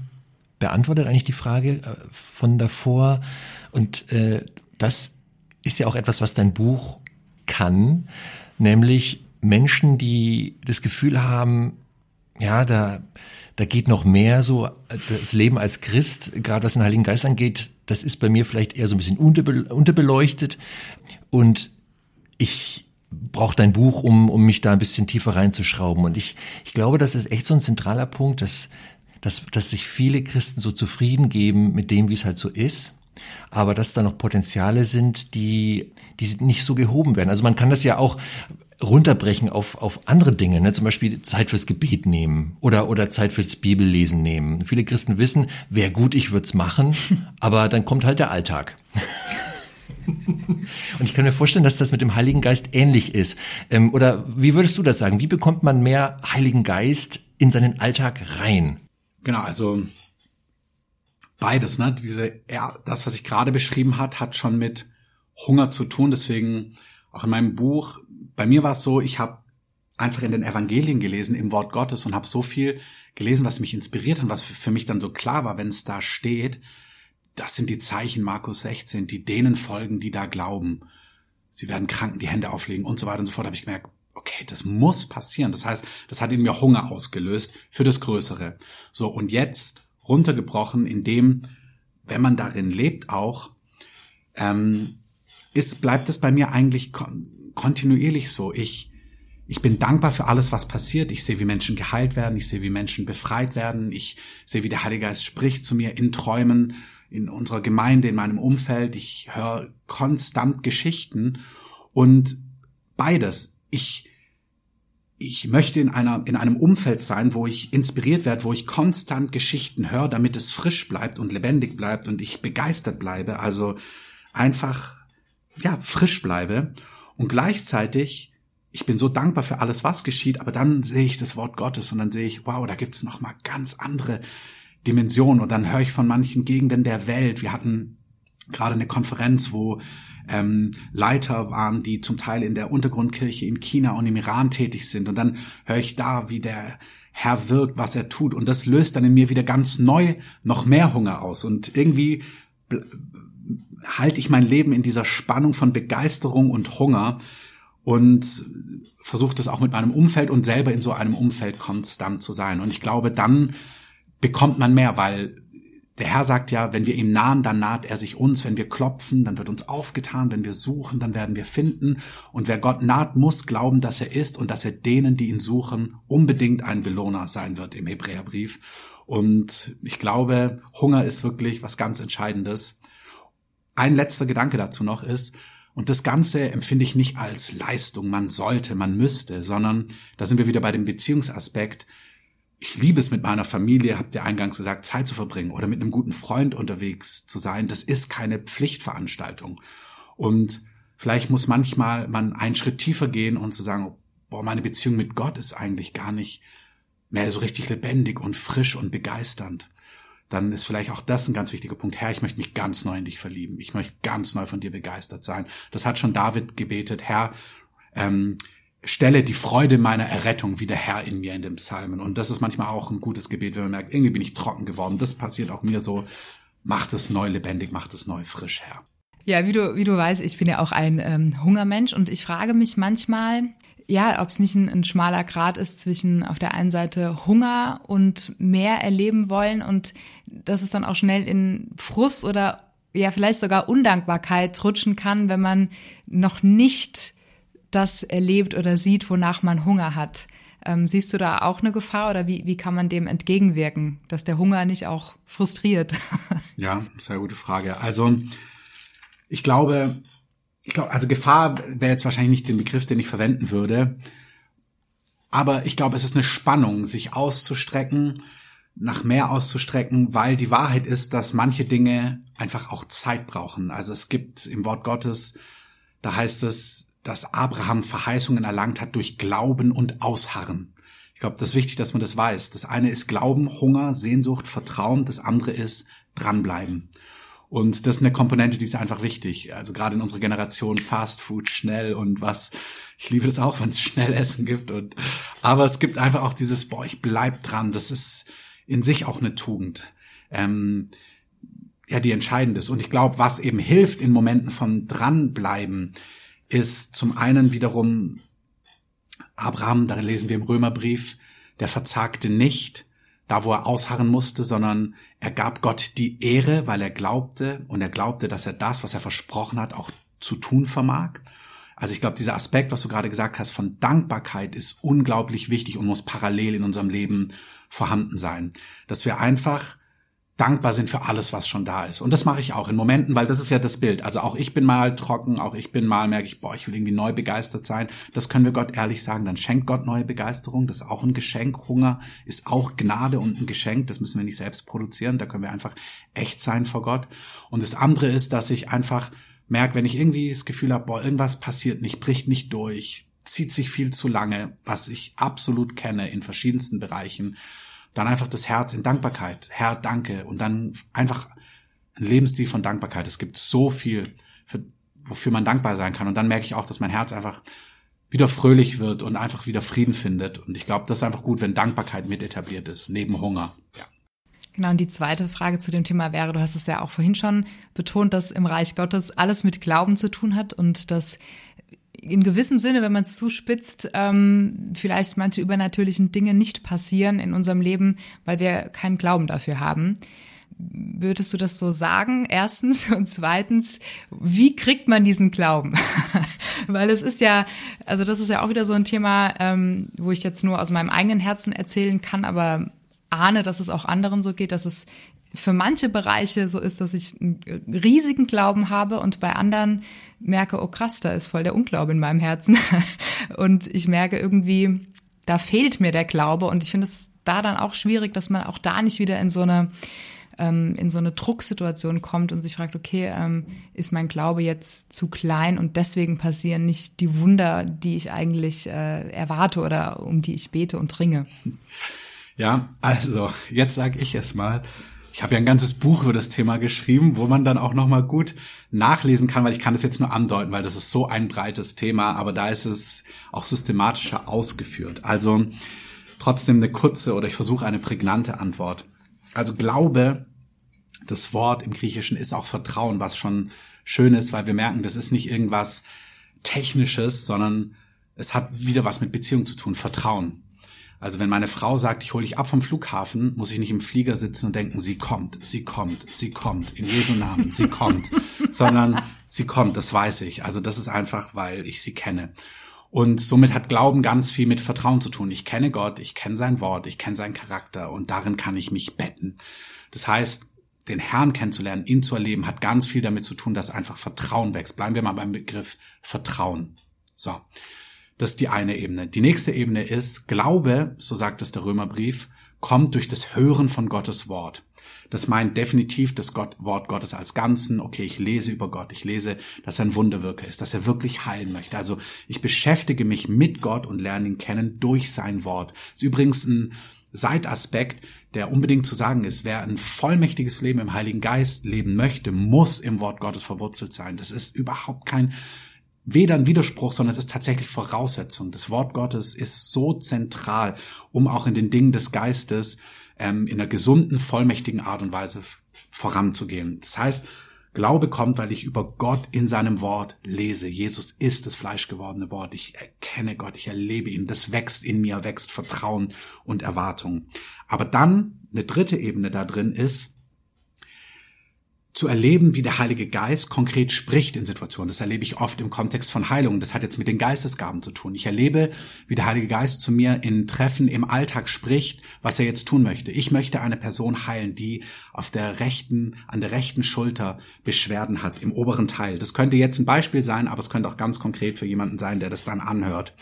beantwortet, eigentlich die Frage äh, von davor. Und äh, das ist ja auch etwas, was dein Buch kann, nämlich Menschen, die das Gefühl haben, ja, da, da geht noch mehr so, das Leben als Christ, gerade was den Heiligen Geist angeht, das ist bei mir vielleicht eher so ein bisschen unterbeleuchtet. Und ich brauche dein Buch, um, um mich da ein bisschen tiefer reinzuschrauben. Und ich, ich glaube, das ist echt so ein zentraler Punkt, dass, dass, dass sich viele Christen so zufrieden geben mit dem, wie es halt so ist. Aber dass da noch Potenziale sind, die, die nicht so gehoben werden. Also man kann das ja auch runterbrechen auf, auf andere Dinge, ne? zum Beispiel Zeit fürs Gebet nehmen oder, oder Zeit fürs Bibellesen nehmen. Viele Christen wissen, wäre gut, ich würde es machen, <laughs> aber dann kommt halt der Alltag. <laughs> Und ich kann mir vorstellen, dass das mit dem Heiligen Geist ähnlich ist. Ähm, oder wie würdest du das sagen? Wie bekommt man mehr Heiligen Geist in seinen Alltag rein? Genau, also beides, ne? Diese, ja, das, was ich gerade beschrieben hat, hat schon mit Hunger zu tun. Deswegen auch in meinem Buch, bei mir war es so, ich habe einfach in den Evangelien gelesen, im Wort Gottes und habe so viel gelesen, was mich inspiriert und was für mich dann so klar war, wenn es da steht, das sind die Zeichen Markus 16, die denen folgen, die da glauben. Sie werden Kranken die Hände auflegen und so weiter und so fort. habe ich gemerkt, okay, das muss passieren. Das heißt, das hat in mir Hunger ausgelöst für das Größere. So, und jetzt runtergebrochen, indem, wenn man darin lebt auch, ähm, ist, bleibt es bei mir eigentlich kon kontinuierlich so. Ich, ich bin dankbar für alles, was passiert. Ich sehe, wie Menschen geheilt werden. Ich sehe, wie Menschen befreit werden. Ich sehe, wie der Heilige Geist spricht zu mir in Träumen, in unserer Gemeinde, in meinem Umfeld. Ich höre konstant Geschichten und beides. Ich, ich möchte in einer, in einem Umfeld sein, wo ich inspiriert werde, wo ich konstant Geschichten höre, damit es frisch bleibt und lebendig bleibt und ich begeistert bleibe. Also einfach, ja, frisch bleibe. Und gleichzeitig, ich bin so dankbar für alles, was geschieht, aber dann sehe ich das Wort Gottes und dann sehe ich, wow, da gibt's noch mal ganz andere Dimensionen. Und dann höre ich von manchen Gegenden der Welt. Wir hatten gerade eine Konferenz, wo ähm, Leiter waren, die zum Teil in der Untergrundkirche in China und im Iran tätig sind. Und dann höre ich da, wie der Herr wirkt, was er tut. Und das löst dann in mir wieder ganz neu noch mehr Hunger aus. Und irgendwie halte ich mein Leben in dieser Spannung von Begeisterung und Hunger und versuche das auch mit meinem Umfeld und selber in so einem Umfeld konstant zu sein. Und ich glaube, dann bekommt man mehr, weil der Herr sagt ja, wenn wir ihm nahen, dann naht er sich uns. Wenn wir klopfen, dann wird uns aufgetan. Wenn wir suchen, dann werden wir finden. Und wer Gott naht, muss glauben, dass er ist und dass er denen, die ihn suchen, unbedingt ein Belohner sein wird im Hebräerbrief. Und ich glaube, Hunger ist wirklich was ganz Entscheidendes. Ein letzter Gedanke dazu noch ist, und das Ganze empfinde ich nicht als Leistung, man sollte, man müsste, sondern da sind wir wieder bei dem Beziehungsaspekt ich liebe es mit meiner Familie, habt ihr eingangs gesagt, Zeit zu verbringen oder mit einem guten Freund unterwegs zu sein. Das ist keine Pflichtveranstaltung. Und vielleicht muss manchmal man einen Schritt tiefer gehen und zu sagen, boah, meine Beziehung mit Gott ist eigentlich gar nicht mehr so richtig lebendig und frisch und begeisternd. Dann ist vielleicht auch das ein ganz wichtiger Punkt. Herr, ich möchte mich ganz neu in dich verlieben. Ich möchte ganz neu von dir begeistert sein. Das hat schon David gebetet. Herr, ähm, stelle die Freude meiner Errettung wieder her in mir in den Psalmen. Und das ist manchmal auch ein gutes Gebet, wenn man merkt, irgendwie bin ich trocken geworden. Das passiert auch mir so. Macht es neu lebendig, macht es neu frisch, Herr. Ja, wie du, wie du weißt, ich bin ja auch ein ähm, Hungermensch und ich frage mich manchmal, ja, ob es nicht ein, ein schmaler Grad ist zwischen auf der einen Seite Hunger und mehr erleben wollen und dass es dann auch schnell in Frust oder ja vielleicht sogar Undankbarkeit rutschen kann, wenn man noch nicht das erlebt oder sieht, wonach man Hunger hat. Ähm, siehst du da auch eine Gefahr oder wie, wie kann man dem entgegenwirken, dass der Hunger nicht auch frustriert? <laughs> ja, sehr gute Frage. Also ich glaube, ich glaube, also Gefahr wäre jetzt wahrscheinlich nicht den Begriff, den ich verwenden würde. Aber ich glaube, es ist eine Spannung, sich auszustrecken, nach mehr auszustrecken, weil die Wahrheit ist, dass manche Dinge einfach auch Zeit brauchen. Also es gibt im Wort Gottes, da heißt es, dass Abraham Verheißungen erlangt hat durch Glauben und Ausharren. Ich glaube, das ist wichtig, dass man das weiß. Das eine ist Glauben, Hunger, Sehnsucht, Vertrauen. Das andere ist dranbleiben. Und das ist eine Komponente, die ist einfach wichtig. Also gerade in unserer Generation Fast Food, schnell und was. Ich liebe das auch, wenn es schnell Essen gibt. Und aber es gibt einfach auch dieses, boah, ich bleib dran. Das ist in sich auch eine Tugend. Ähm, ja, die entscheidend ist. Und ich glaube, was eben hilft in Momenten von dranbleiben, ist zum einen wiederum Abraham, da lesen wir im Römerbrief, der verzagte nicht, da wo er ausharren musste, sondern er gab Gott die Ehre, weil er glaubte und er glaubte, dass er das, was er versprochen hat, auch zu tun vermag. Also ich glaube, dieser Aspekt, was du gerade gesagt hast, von Dankbarkeit ist unglaublich wichtig und muss parallel in unserem Leben vorhanden sein. Dass wir einfach dankbar sind für alles, was schon da ist. Und das mache ich auch in Momenten, weil das ist ja das Bild. Also auch ich bin mal trocken, auch ich bin mal, merke ich, boah, ich will irgendwie neu begeistert sein. Das können wir Gott ehrlich sagen. Dann schenkt Gott neue Begeisterung. Das ist auch ein Geschenk. Hunger ist auch Gnade und ein Geschenk. Das müssen wir nicht selbst produzieren. Da können wir einfach echt sein vor Gott. Und das andere ist, dass ich einfach merke, wenn ich irgendwie das Gefühl habe, boah, irgendwas passiert nicht, bricht nicht durch, zieht sich viel zu lange, was ich absolut kenne in verschiedensten Bereichen, dann einfach das Herz in Dankbarkeit. Herr, danke. Und dann einfach ein Lebensstil von Dankbarkeit. Es gibt so viel, für, wofür man dankbar sein kann. Und dann merke ich auch, dass mein Herz einfach wieder fröhlich wird und einfach wieder Frieden findet. Und ich glaube, das ist einfach gut, wenn Dankbarkeit mit etabliert ist, neben Hunger. Ja. Genau, und die zweite Frage zu dem Thema wäre, du hast es ja auch vorhin schon betont, dass im Reich Gottes alles mit Glauben zu tun hat und dass in gewissem Sinne, wenn man es zuspitzt, ähm, vielleicht manche übernatürlichen Dinge nicht passieren in unserem Leben, weil wir keinen Glauben dafür haben. Würdest du das so sagen? Erstens und zweitens, wie kriegt man diesen Glauben? <laughs> weil es ist ja, also das ist ja auch wieder so ein Thema, ähm, wo ich jetzt nur aus meinem eigenen Herzen erzählen kann, aber ahne, dass es auch anderen so geht, dass es für manche Bereiche so ist, dass ich einen riesigen Glauben habe und bei anderen merke, oh krass, da ist voll der Unglaube in meinem Herzen. <laughs> Und ich merke irgendwie, da fehlt mir der Glaube und ich finde es da dann auch schwierig, dass man auch da nicht wieder in so eine ähm, in so eine Drucksituation kommt und sich fragt, okay, ähm, ist mein Glaube jetzt zu klein und deswegen passieren nicht die Wunder, die ich eigentlich äh, erwarte oder um die ich bete und ringe. Ja, also jetzt sage ich es mal. Ich habe ja ein ganzes Buch über das Thema geschrieben, wo man dann auch noch mal gut nachlesen kann, weil ich kann das jetzt nur andeuten, weil das ist so ein breites Thema, aber da ist es auch systematischer ausgeführt. Also trotzdem eine kurze oder ich versuche eine prägnante Antwort. Also Glaube, das Wort im Griechischen ist auch Vertrauen, was schon schön ist, weil wir merken, das ist nicht irgendwas Technisches, sondern es hat wieder was mit Beziehung zu tun, Vertrauen. Also wenn meine Frau sagt, ich hole dich ab vom Flughafen, muss ich nicht im Flieger sitzen und denken, sie kommt, sie kommt, sie kommt, in Jesu Namen, sie kommt, <laughs> sondern sie kommt, das weiß ich. Also das ist einfach, weil ich sie kenne. Und somit hat Glauben ganz viel mit Vertrauen zu tun. Ich kenne Gott, ich kenne sein Wort, ich kenne seinen Charakter und darin kann ich mich betten. Das heißt, den Herrn kennenzulernen, ihn zu erleben, hat ganz viel damit zu tun, dass einfach Vertrauen wächst. Bleiben wir mal beim Begriff Vertrauen. So. Das ist die eine Ebene. Die nächste Ebene ist, Glaube, so sagt es der Römerbrief, kommt durch das Hören von Gottes Wort. Das meint definitiv das Gott, Wort Gottes als Ganzen. Okay, ich lese über Gott. Ich lese, dass er ein Wunderwirker ist, dass er wirklich heilen möchte. Also ich beschäftige mich mit Gott und lerne ihn kennen durch sein Wort. Das ist übrigens ein Seitaspekt, der unbedingt zu sagen ist. Wer ein vollmächtiges Leben im Heiligen Geist leben möchte, muss im Wort Gottes verwurzelt sein. Das ist überhaupt kein weder ein Widerspruch, sondern es ist tatsächlich Voraussetzung. Das Wort Gottes ist so zentral, um auch in den Dingen des Geistes ähm, in einer gesunden, vollmächtigen Art und Weise voranzugehen. Das heißt, Glaube kommt, weil ich über Gott in seinem Wort lese. Jesus ist das fleischgewordene Wort. Ich erkenne Gott, ich erlebe ihn. Das wächst in mir, wächst Vertrauen und Erwartung. Aber dann eine dritte Ebene da drin ist, zu erleben, wie der Heilige Geist konkret spricht in Situationen. Das erlebe ich oft im Kontext von Heilung. Das hat jetzt mit den Geistesgaben zu tun. Ich erlebe, wie der Heilige Geist zu mir in Treffen im Alltag spricht, was er jetzt tun möchte. Ich möchte eine Person heilen, die auf der rechten, an der rechten Schulter Beschwerden hat, im oberen Teil. Das könnte jetzt ein Beispiel sein, aber es könnte auch ganz konkret für jemanden sein, der das dann anhört.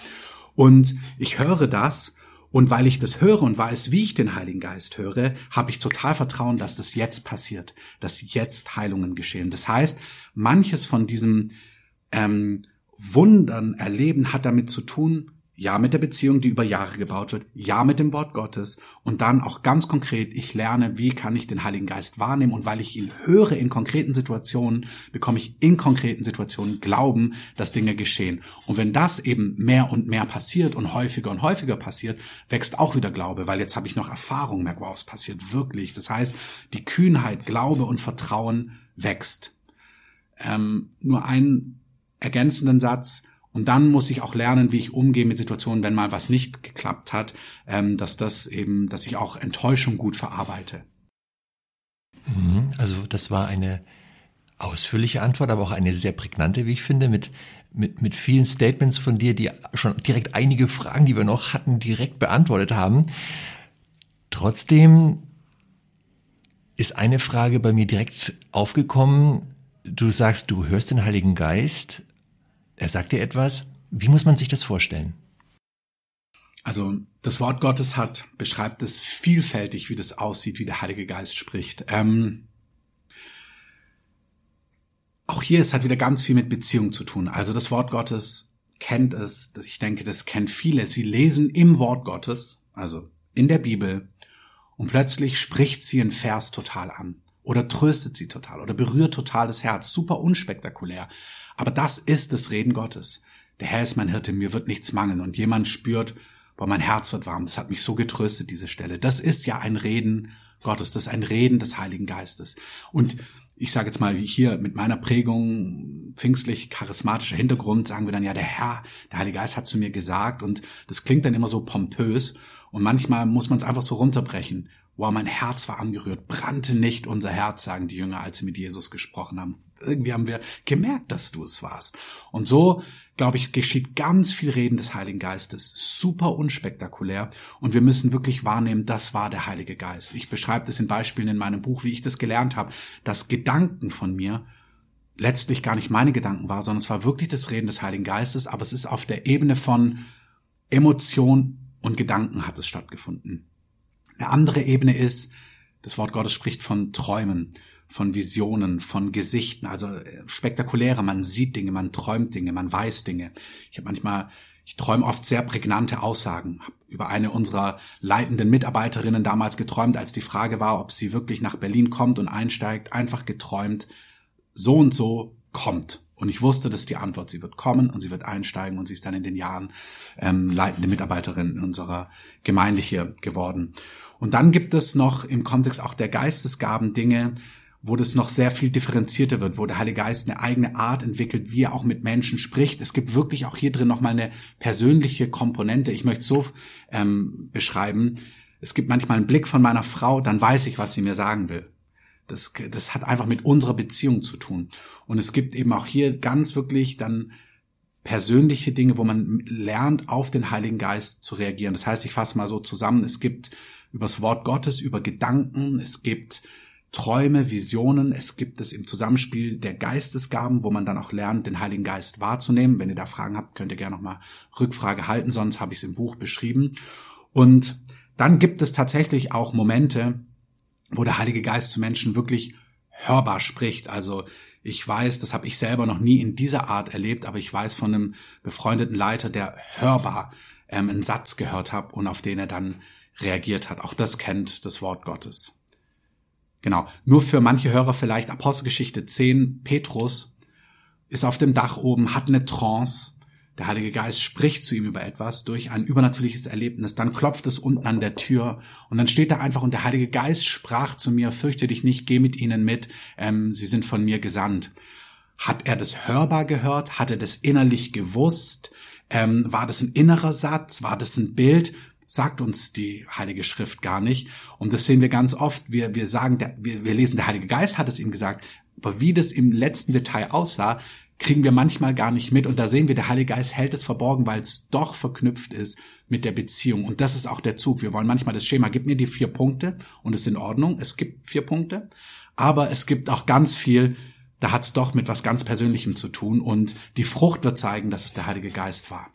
Und ich höre das und weil ich das höre und weiß, wie ich den Heiligen Geist höre, habe ich total Vertrauen, dass das jetzt passiert, dass jetzt Heilungen geschehen. Das heißt, manches von diesem ähm, Wundern erleben hat damit zu tun, ja mit der Beziehung, die über Jahre gebaut wird, ja mit dem Wort Gottes und dann auch ganz konkret, ich lerne, wie kann ich den Heiligen Geist wahrnehmen und weil ich ihn höre in konkreten Situationen, bekomme ich in konkreten Situationen Glauben, dass Dinge geschehen. Und wenn das eben mehr und mehr passiert und häufiger und häufiger passiert, wächst auch wieder Glaube, weil jetzt habe ich noch Erfahrung, merke, wow, es passiert wirklich. Das heißt, die Kühnheit, Glaube und Vertrauen wächst. Ähm, nur einen ergänzenden Satz, und dann muss ich auch lernen, wie ich umgehe mit Situationen, wenn mal was nicht geklappt hat, ähm, dass das eben, dass ich auch Enttäuschung gut verarbeite. Mhm. Also das war eine ausführliche Antwort, aber auch eine sehr prägnante, wie ich finde, mit, mit, mit vielen Statements von dir, die schon direkt einige Fragen, die wir noch hatten, direkt beantwortet haben. Trotzdem ist eine Frage bei mir direkt aufgekommen. Du sagst, du hörst den Heiligen Geist, er sagt dir etwas. Wie muss man sich das vorstellen? Also das Wort Gottes hat beschreibt es vielfältig, wie das aussieht, wie der Heilige Geist spricht. Ähm, auch hier ist halt wieder ganz viel mit Beziehung zu tun. Also das Wort Gottes kennt es. Ich denke, das kennt viele. Sie lesen im Wort Gottes, also in der Bibel, und plötzlich spricht sie einen Vers total an oder tröstet sie total oder berührt total das Herz. Super unspektakulär. Aber das ist das Reden Gottes. Der Herr ist mein Hirte, mir wird nichts mangeln und jemand spürt, boah, mein Herz wird warm. Das hat mich so getröstet, diese Stelle. Das ist ja ein Reden Gottes, das ist ein Reden des Heiligen Geistes. Und ich sage jetzt mal, wie hier mit meiner Prägung pfingstlich charismatischer Hintergrund, sagen wir dann ja, der Herr, der Heilige Geist hat zu mir gesagt und das klingt dann immer so pompös und manchmal muss man es einfach so runterbrechen. Wow, mein Herz war angerührt, brannte nicht unser Herz, sagen die Jünger, als sie mit Jesus gesprochen haben. Irgendwie haben wir gemerkt, dass du es warst. Und so, glaube ich, geschieht ganz viel Reden des Heiligen Geistes. Super unspektakulär. Und wir müssen wirklich wahrnehmen, das war der Heilige Geist. Ich beschreibe das in Beispielen in meinem Buch, wie ich das gelernt habe, dass Gedanken von mir letztlich gar nicht meine Gedanken war, sondern es war wirklich das Reden des Heiligen Geistes, aber es ist auf der Ebene von Emotion und Gedanken hat es stattgefunden. Eine andere Ebene ist, das Wort Gottes spricht von Träumen, von Visionen, von Gesichten, also äh, spektakuläre, man sieht Dinge, man träumt Dinge, man weiß Dinge. Ich habe manchmal, ich träume oft sehr prägnante Aussagen. Hab über eine unserer leitenden Mitarbeiterinnen damals geträumt, als die Frage war, ob sie wirklich nach Berlin kommt und einsteigt, einfach geträumt, so und so kommt. Und ich wusste, dass die Antwort, sie wird kommen und sie wird einsteigen und sie ist dann in den Jahren ähm, leitende Mitarbeiterin in unserer Gemeinde hier geworden. Und dann gibt es noch im Kontext auch der Geistesgaben Dinge, wo das noch sehr viel differenzierter wird, wo der Heilige Geist eine eigene Art entwickelt, wie er auch mit Menschen spricht. Es gibt wirklich auch hier drin nochmal eine persönliche Komponente. Ich möchte so ähm, beschreiben. Es gibt manchmal einen Blick von meiner Frau, dann weiß ich, was sie mir sagen will. Das, das hat einfach mit unserer Beziehung zu tun. Und es gibt eben auch hier ganz wirklich dann persönliche Dinge, wo man lernt, auf den Heiligen Geist zu reagieren. Das heißt, ich fasse mal so zusammen, es gibt übers Wort Gottes, über Gedanken, es gibt Träume, Visionen, es gibt es im Zusammenspiel der Geistesgaben, wo man dann auch lernt, den Heiligen Geist wahrzunehmen. Wenn ihr da Fragen habt, könnt ihr gerne nochmal Rückfrage halten, sonst habe ich es im Buch beschrieben. Und dann gibt es tatsächlich auch Momente, wo der Heilige Geist zu Menschen wirklich hörbar spricht. Also ich weiß, das habe ich selber noch nie in dieser Art erlebt, aber ich weiß von einem befreundeten Leiter, der hörbar ähm, einen Satz gehört hat und auf den er dann reagiert hat. Auch das kennt das Wort Gottes. Genau. Nur für manche Hörer vielleicht Apostelgeschichte 10. Petrus ist auf dem Dach oben, hat eine Trance. Der Heilige Geist spricht zu ihm über etwas durch ein übernatürliches Erlebnis. Dann klopft es unten an der Tür und dann steht er einfach und der Heilige Geist sprach zu mir, fürchte dich nicht, geh mit ihnen mit, ähm, sie sind von mir gesandt. Hat er das hörbar gehört? Hat er das innerlich gewusst? Ähm, war das ein innerer Satz? War das ein Bild? sagt uns die Heilige Schrift gar nicht. Und das sehen wir ganz oft. Wir, wir sagen, wir, wir lesen, der Heilige Geist hat es ihm gesagt. Aber wie das im letzten Detail aussah, kriegen wir manchmal gar nicht mit. Und da sehen wir, der Heilige Geist hält es verborgen, weil es doch verknüpft ist mit der Beziehung. Und das ist auch der Zug. Wir wollen manchmal das Schema, gib mir die vier Punkte und es ist in Ordnung. Es gibt vier Punkte. Aber es gibt auch ganz viel, da hat es doch mit was ganz Persönlichem zu tun. Und die Frucht wird zeigen, dass es der Heilige Geist war.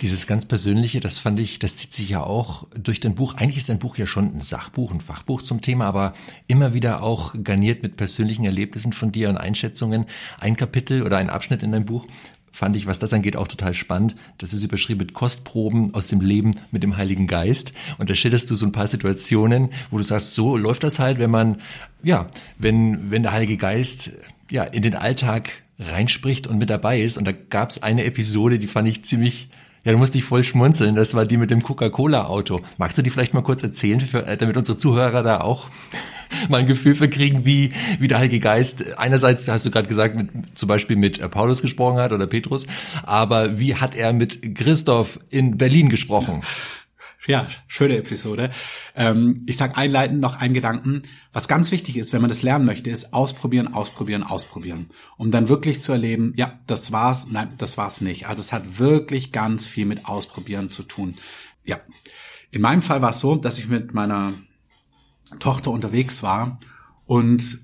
Dieses ganz Persönliche, das fand ich, das zieht sich ja auch durch dein Buch. Eigentlich ist dein Buch ja schon ein Sachbuch, ein Fachbuch zum Thema, aber immer wieder auch garniert mit persönlichen Erlebnissen von dir und Einschätzungen. Ein Kapitel oder ein Abschnitt in deinem Buch fand ich, was das angeht, auch total spannend. Das ist überschrieben mit Kostproben aus dem Leben mit dem Heiligen Geist. Und da schilderst du so ein paar Situationen, wo du sagst, so läuft das halt, wenn man, ja, wenn, wenn der Heilige Geist, ja, in den Alltag reinspricht und mit dabei ist. Und da gab es eine Episode, die fand ich ziemlich ja, du musst dich voll schmunzeln. Das war die mit dem Coca-Cola-Auto. Magst du die vielleicht mal kurz erzählen, für, äh, damit unsere Zuhörer da auch <laughs> mal ein Gefühl für kriegen, wie, wie der Heilige Geist einerseits, hast du gerade gesagt, mit, zum Beispiel mit äh, Paulus gesprochen hat oder Petrus, aber wie hat er mit Christoph in Berlin gesprochen? Ja, <laughs> schöne Episode. Ähm, ich sag einleitend noch einen Gedanken. Was ganz wichtig ist, wenn man das lernen möchte, ist ausprobieren, ausprobieren, ausprobieren. Um dann wirklich zu erleben, ja, das war's, nein, das war's nicht. Also es hat wirklich ganz viel mit Ausprobieren zu tun. Ja. In meinem Fall war es so, dass ich mit meiner Tochter unterwegs war und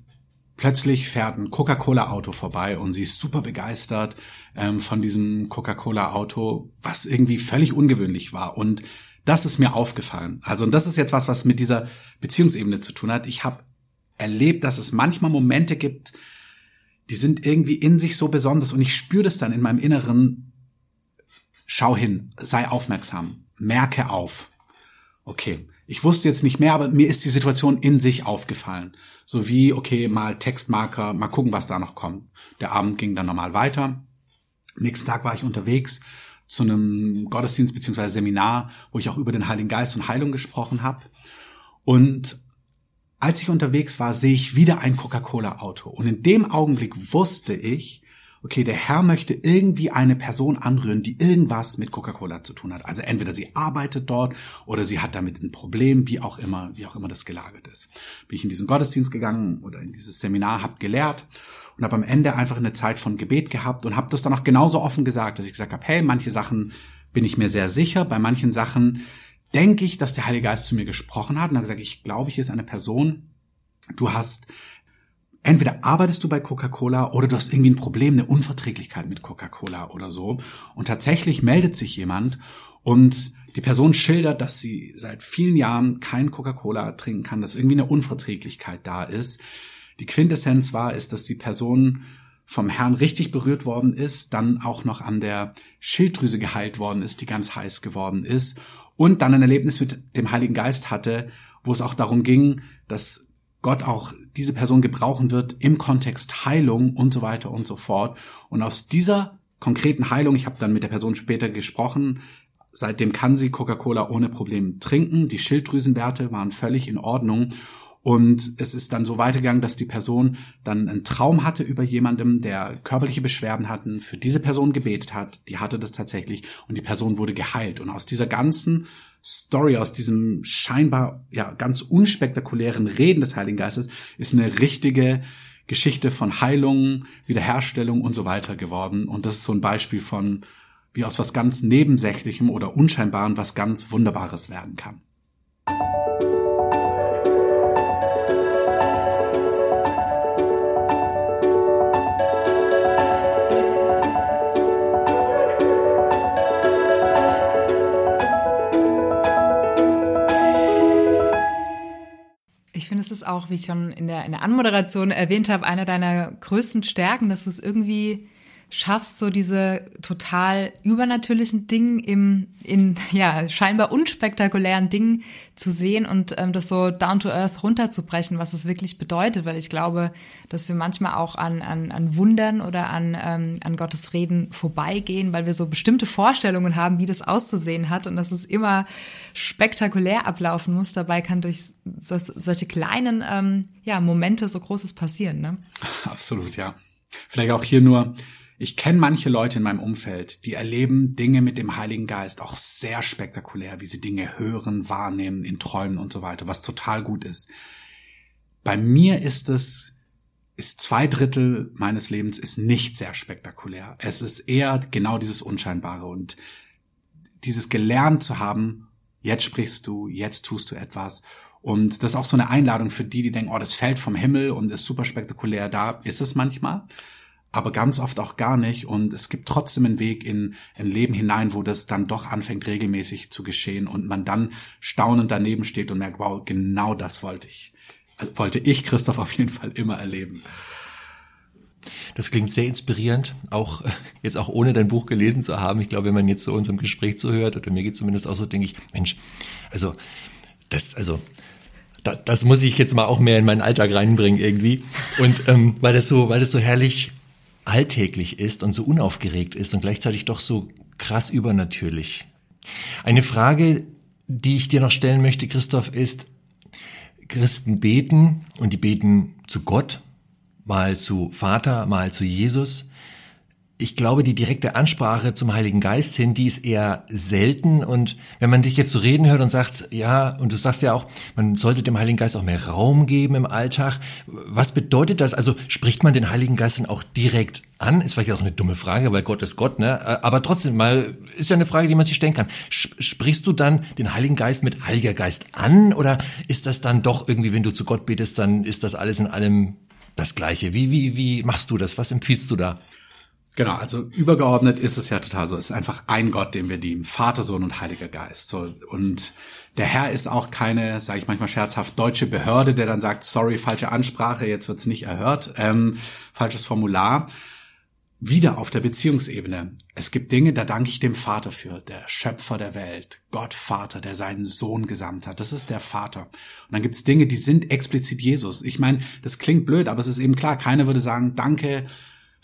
plötzlich fährt ein Coca-Cola-Auto vorbei und sie ist super begeistert ähm, von diesem Coca-Cola-Auto, was irgendwie völlig ungewöhnlich war. Und das ist mir aufgefallen. Also, und das ist jetzt was, was mit dieser Beziehungsebene zu tun hat. Ich habe erlebt, dass es manchmal Momente gibt, die sind irgendwie in sich so besonders und ich spüre das dann in meinem Inneren. Schau hin, sei aufmerksam, merke auf. Okay, ich wusste jetzt nicht mehr, aber mir ist die Situation in sich aufgefallen. So wie, okay, mal Textmarker, mal gucken, was da noch kommt. Der Abend ging dann normal weiter. nächsten Tag war ich unterwegs zu einem Gottesdienst beziehungsweise Seminar, wo ich auch über den Heiligen Geist und Heilung gesprochen habe. Und als ich unterwegs war, sehe ich wieder ein Coca-Cola-Auto. Und in dem Augenblick wusste ich, okay, der Herr möchte irgendwie eine Person anrühren, die irgendwas mit Coca-Cola zu tun hat. Also entweder sie arbeitet dort oder sie hat damit ein Problem, wie auch immer, wie auch immer das gelagert ist. Bin ich in diesen Gottesdienst gegangen oder in dieses Seminar, hab gelehrt und habe am Ende einfach eine Zeit von Gebet gehabt und habe das dann auch genauso offen gesagt, dass ich gesagt habe, hey, manche Sachen bin ich mir sehr sicher, bei manchen Sachen denke ich, dass der Heilige Geist zu mir gesprochen hat und habe gesagt, ich glaube, hier ist eine Person, du hast entweder arbeitest du bei Coca-Cola oder du hast irgendwie ein Problem, eine Unverträglichkeit mit Coca-Cola oder so. Und tatsächlich meldet sich jemand und die Person schildert, dass sie seit vielen Jahren kein Coca-Cola trinken kann, dass irgendwie eine Unverträglichkeit da ist. Die Quintessenz war, ist, dass die Person vom Herrn richtig berührt worden ist, dann auch noch an der Schilddrüse geheilt worden ist, die ganz heiß geworden ist und dann ein Erlebnis mit dem Heiligen Geist hatte, wo es auch darum ging, dass Gott auch diese Person gebrauchen wird im Kontext Heilung und so weiter und so fort. Und aus dieser konkreten Heilung, ich habe dann mit der Person später gesprochen, seitdem kann sie Coca-Cola ohne Problem trinken. Die Schilddrüsenwerte waren völlig in Ordnung. Und es ist dann so weitergegangen, dass die Person dann einen Traum hatte über jemandem, der körperliche Beschwerden hatten, für diese Person gebetet hat. Die hatte das tatsächlich und die Person wurde geheilt. Und aus dieser ganzen Story, aus diesem scheinbar ja ganz unspektakulären Reden des Heiligen Geistes ist eine richtige Geschichte von Heilung, Wiederherstellung und so weiter geworden. Und das ist so ein Beispiel von, wie aus was ganz Nebensächlichem oder Unscheinbaren was ganz Wunderbares werden kann. Ist es auch, wie ich schon in der, in der Anmoderation erwähnt habe, einer deiner größten Stärken, dass du es irgendwie schaffst, so diese total übernatürlichen Dinge im, in, <laughs> ja, scheinbar unspektakulären Dingen zu sehen und ähm, das so down to earth runterzubrechen, was es wirklich bedeutet, weil ich glaube, dass wir manchmal auch an, an, an Wundern oder an, ähm, an Gottes Reden vorbeigehen, weil wir so bestimmte Vorstellungen haben, wie das auszusehen hat und dass es immer spektakulär ablaufen muss. Dabei kann durch so, solche kleinen ähm, ja, Momente so Großes passieren. Ne? <laughs> Absolut, ja. Vielleicht auch hier nur, ich kenne manche Leute in meinem Umfeld, die erleben Dinge mit dem Heiligen Geist auch sehr spektakulär, wie sie Dinge hören, wahrnehmen, in Träumen und so weiter, was total gut ist. Bei mir ist es, ist zwei Drittel meines Lebens ist nicht sehr spektakulär. Es ist eher genau dieses Unscheinbare und dieses gelernt zu haben, jetzt sprichst du, jetzt tust du etwas. Und das ist auch so eine Einladung für die, die denken, oh, das fällt vom Himmel und ist super spektakulär. Da ist es manchmal aber ganz oft auch gar nicht. Und es gibt trotzdem einen Weg in ein Leben hinein, wo das dann doch anfängt regelmäßig zu geschehen und man dann staunend daneben steht und merkt, wow, genau das wollte ich, wollte ich Christoph auf jeden Fall immer erleben. Das klingt sehr inspirierend, auch <laughs> jetzt auch ohne dein Buch gelesen zu haben. Ich glaube, wenn man jetzt so unserem Gespräch zuhört, oder mir geht zumindest auch so, denke ich, Mensch, also das, also das, das muss ich jetzt mal auch mehr in meinen Alltag reinbringen irgendwie. Und ähm, weil das so, weil das so herrlich alltäglich ist und so unaufgeregt ist und gleichzeitig doch so krass übernatürlich. Eine Frage, die ich dir noch stellen möchte, Christoph, ist, Christen beten und die beten zu Gott, mal zu Vater, mal zu Jesus ich glaube, die direkte Ansprache zum Heiligen Geist hin, die ist eher selten. Und wenn man dich jetzt so reden hört und sagt, ja, und du sagst ja auch, man sollte dem Heiligen Geist auch mehr Raum geben im Alltag. Was bedeutet das? Also spricht man den Heiligen Geist dann auch direkt an? Ist vielleicht auch eine dumme Frage, weil Gott ist Gott, ne? Aber trotzdem mal, ist ja eine Frage, die man sich stellen kann. Sprichst du dann den Heiligen Geist mit Heiliger Geist an? Oder ist das dann doch irgendwie, wenn du zu Gott betest, dann ist das alles in allem das Gleiche? Wie, wie, wie machst du das? Was empfiehlst du da? Genau, also übergeordnet ist es ja total so. Es ist einfach ein Gott, dem wir dienen. Vater, Sohn und Heiliger Geist. So, und der Herr ist auch keine, sage ich manchmal scherzhaft, deutsche Behörde, der dann sagt, sorry, falsche Ansprache, jetzt wird's nicht erhört, ähm, falsches Formular. wieder auf der Beziehungsebene. Es gibt Dinge, da danke ich dem Vater für, der Schöpfer der Welt, Gott Vater, der seinen Sohn gesandt hat. Das ist der Vater. Und dann gibt es Dinge, die sind explizit Jesus. Ich meine, das klingt blöd, aber es ist eben klar, keiner würde sagen, danke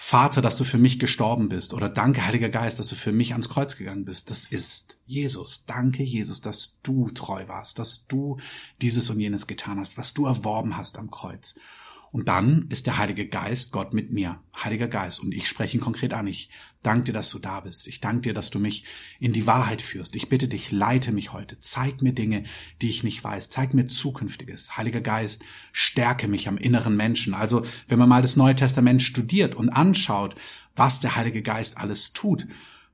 Vater, dass du für mich gestorben bist oder danke Heiliger Geist, dass du für mich ans Kreuz gegangen bist. Das ist Jesus. Danke Jesus, dass du treu warst, dass du dieses und jenes getan hast, was du erworben hast am Kreuz. Und dann ist der Heilige Geist Gott mit mir. Heiliger Geist. Und ich spreche ihn konkret an. Ich danke dir, dass du da bist. Ich danke dir, dass du mich in die Wahrheit führst. Ich bitte dich, leite mich heute. Zeig mir Dinge, die ich nicht weiß. Zeig mir Zukünftiges. Heiliger Geist, stärke mich am inneren Menschen. Also, wenn man mal das Neue Testament studiert und anschaut, was der Heilige Geist alles tut,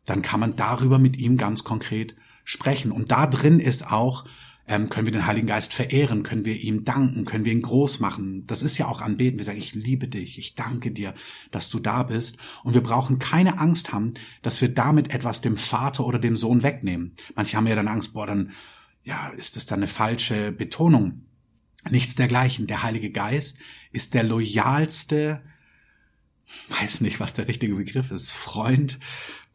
dann kann man darüber mit ihm ganz konkret sprechen. Und da drin ist auch ähm, können wir den Heiligen Geist verehren, können wir ihm danken, können wir ihn groß machen. Das ist ja auch anbeten. Wir sagen, ich liebe dich, ich danke dir, dass du da bist. Und wir brauchen keine Angst haben, dass wir damit etwas dem Vater oder dem Sohn wegnehmen. Manche haben ja dann Angst, boah, dann, ja, ist das dann eine falsche Betonung? Nichts dergleichen. Der Heilige Geist ist der loyalste, weiß nicht, was der richtige Begriff ist, Freund,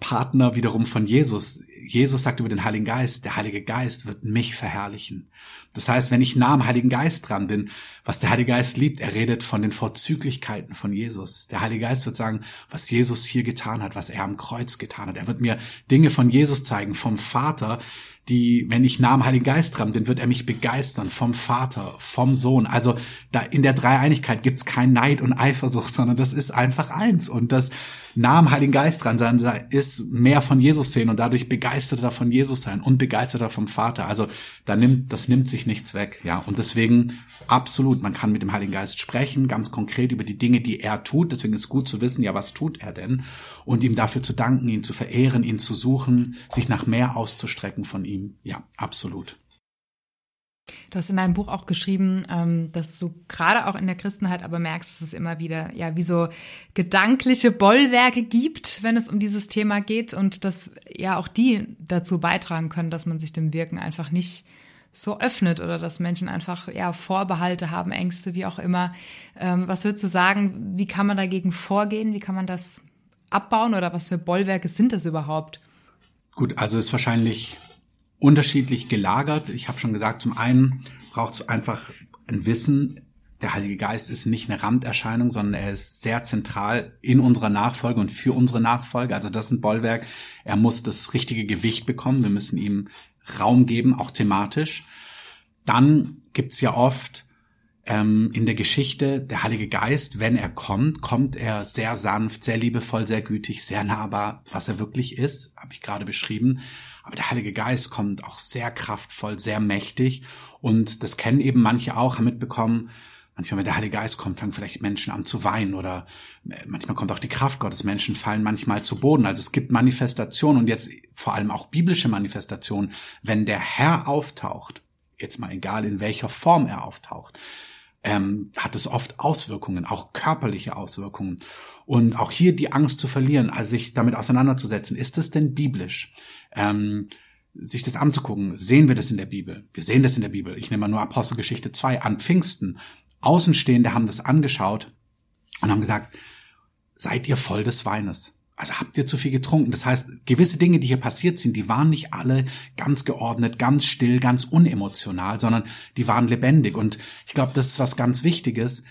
Partner wiederum von Jesus. Jesus sagt über den Heiligen Geist, der Heilige Geist wird mich verherrlichen. Das heißt, wenn ich nah am Heiligen Geist dran bin, was der Heilige Geist liebt, er redet von den Vorzüglichkeiten von Jesus. Der Heilige Geist wird sagen, was Jesus hier getan hat, was er am Kreuz getan hat. Er wird mir Dinge von Jesus zeigen, vom Vater, die, wenn ich nah am Heiligen Geist dran bin, wird er mich begeistern vom Vater, vom Sohn. Also da in der Dreieinigkeit gibt's kein Neid und Eifersucht, sondern das ist einfach eins. Und das nah am Heiligen Geist dran sein ist mehr von Jesus sehen und dadurch begeisterter von Jesus sein und begeisterter vom Vater. Also da nimmt, das nimmt sich nichts weg, ja. Und deswegen absolut, man kann mit dem Heiligen Geist sprechen, ganz konkret über die Dinge, die er tut. Deswegen ist gut zu wissen, ja, was tut er denn? Und ihm dafür zu danken, ihn zu verehren, ihn zu suchen, sich nach mehr auszustrecken von ihm ihm. Ja, absolut. Du hast in deinem Buch auch geschrieben, ähm, dass du gerade auch in der Christenheit aber merkst, dass es immer wieder ja wie so gedankliche Bollwerke gibt, wenn es um dieses Thema geht und dass ja auch die dazu beitragen können, dass man sich dem Wirken einfach nicht so öffnet oder dass Menschen einfach ja Vorbehalte haben, Ängste, wie auch immer. Ähm, was würdest du sagen? Wie kann man dagegen vorgehen? Wie kann man das abbauen oder was für Bollwerke sind das überhaupt? Gut, also ist wahrscheinlich unterschiedlich gelagert. Ich habe schon gesagt, zum einen braucht es einfach ein Wissen. Der Heilige Geist ist nicht eine Randerscheinung, sondern er ist sehr zentral in unserer Nachfolge und für unsere Nachfolge. Also das ist ein Bollwerk. Er muss das richtige Gewicht bekommen. Wir müssen ihm Raum geben, auch thematisch. Dann gibt's ja oft ähm, in der Geschichte der Heilige Geist, wenn er kommt, kommt er sehr sanft, sehr liebevoll, sehr gütig, sehr nahbar, was er wirklich ist, habe ich gerade beschrieben. Aber der Heilige Geist kommt auch sehr kraftvoll, sehr mächtig und das kennen eben manche auch, haben mitbekommen, Manchmal, wenn der Heilige Geist kommt, fangen vielleicht Menschen an zu weinen oder äh, manchmal kommt auch die Kraft Gottes. Menschen fallen manchmal zu Boden. Also es gibt Manifestationen und jetzt vor allem auch biblische Manifestationen. Wenn der Herr auftaucht, jetzt mal egal in welcher Form er auftaucht, ähm, hat es oft Auswirkungen, auch körperliche Auswirkungen. Und auch hier die Angst zu verlieren, also sich damit auseinanderzusetzen, ist es denn biblisch? Ähm, sich das anzugucken, sehen wir das in der Bibel? Wir sehen das in der Bibel. Ich nehme mal nur Apostelgeschichte 2 an Pfingsten. Außenstehende haben das angeschaut und haben gesagt, seid ihr voll des Weines? Also habt ihr zu viel getrunken? Das heißt, gewisse Dinge, die hier passiert sind, die waren nicht alle ganz geordnet, ganz still, ganz unemotional, sondern die waren lebendig. Und ich glaube, das ist was ganz Wichtiges.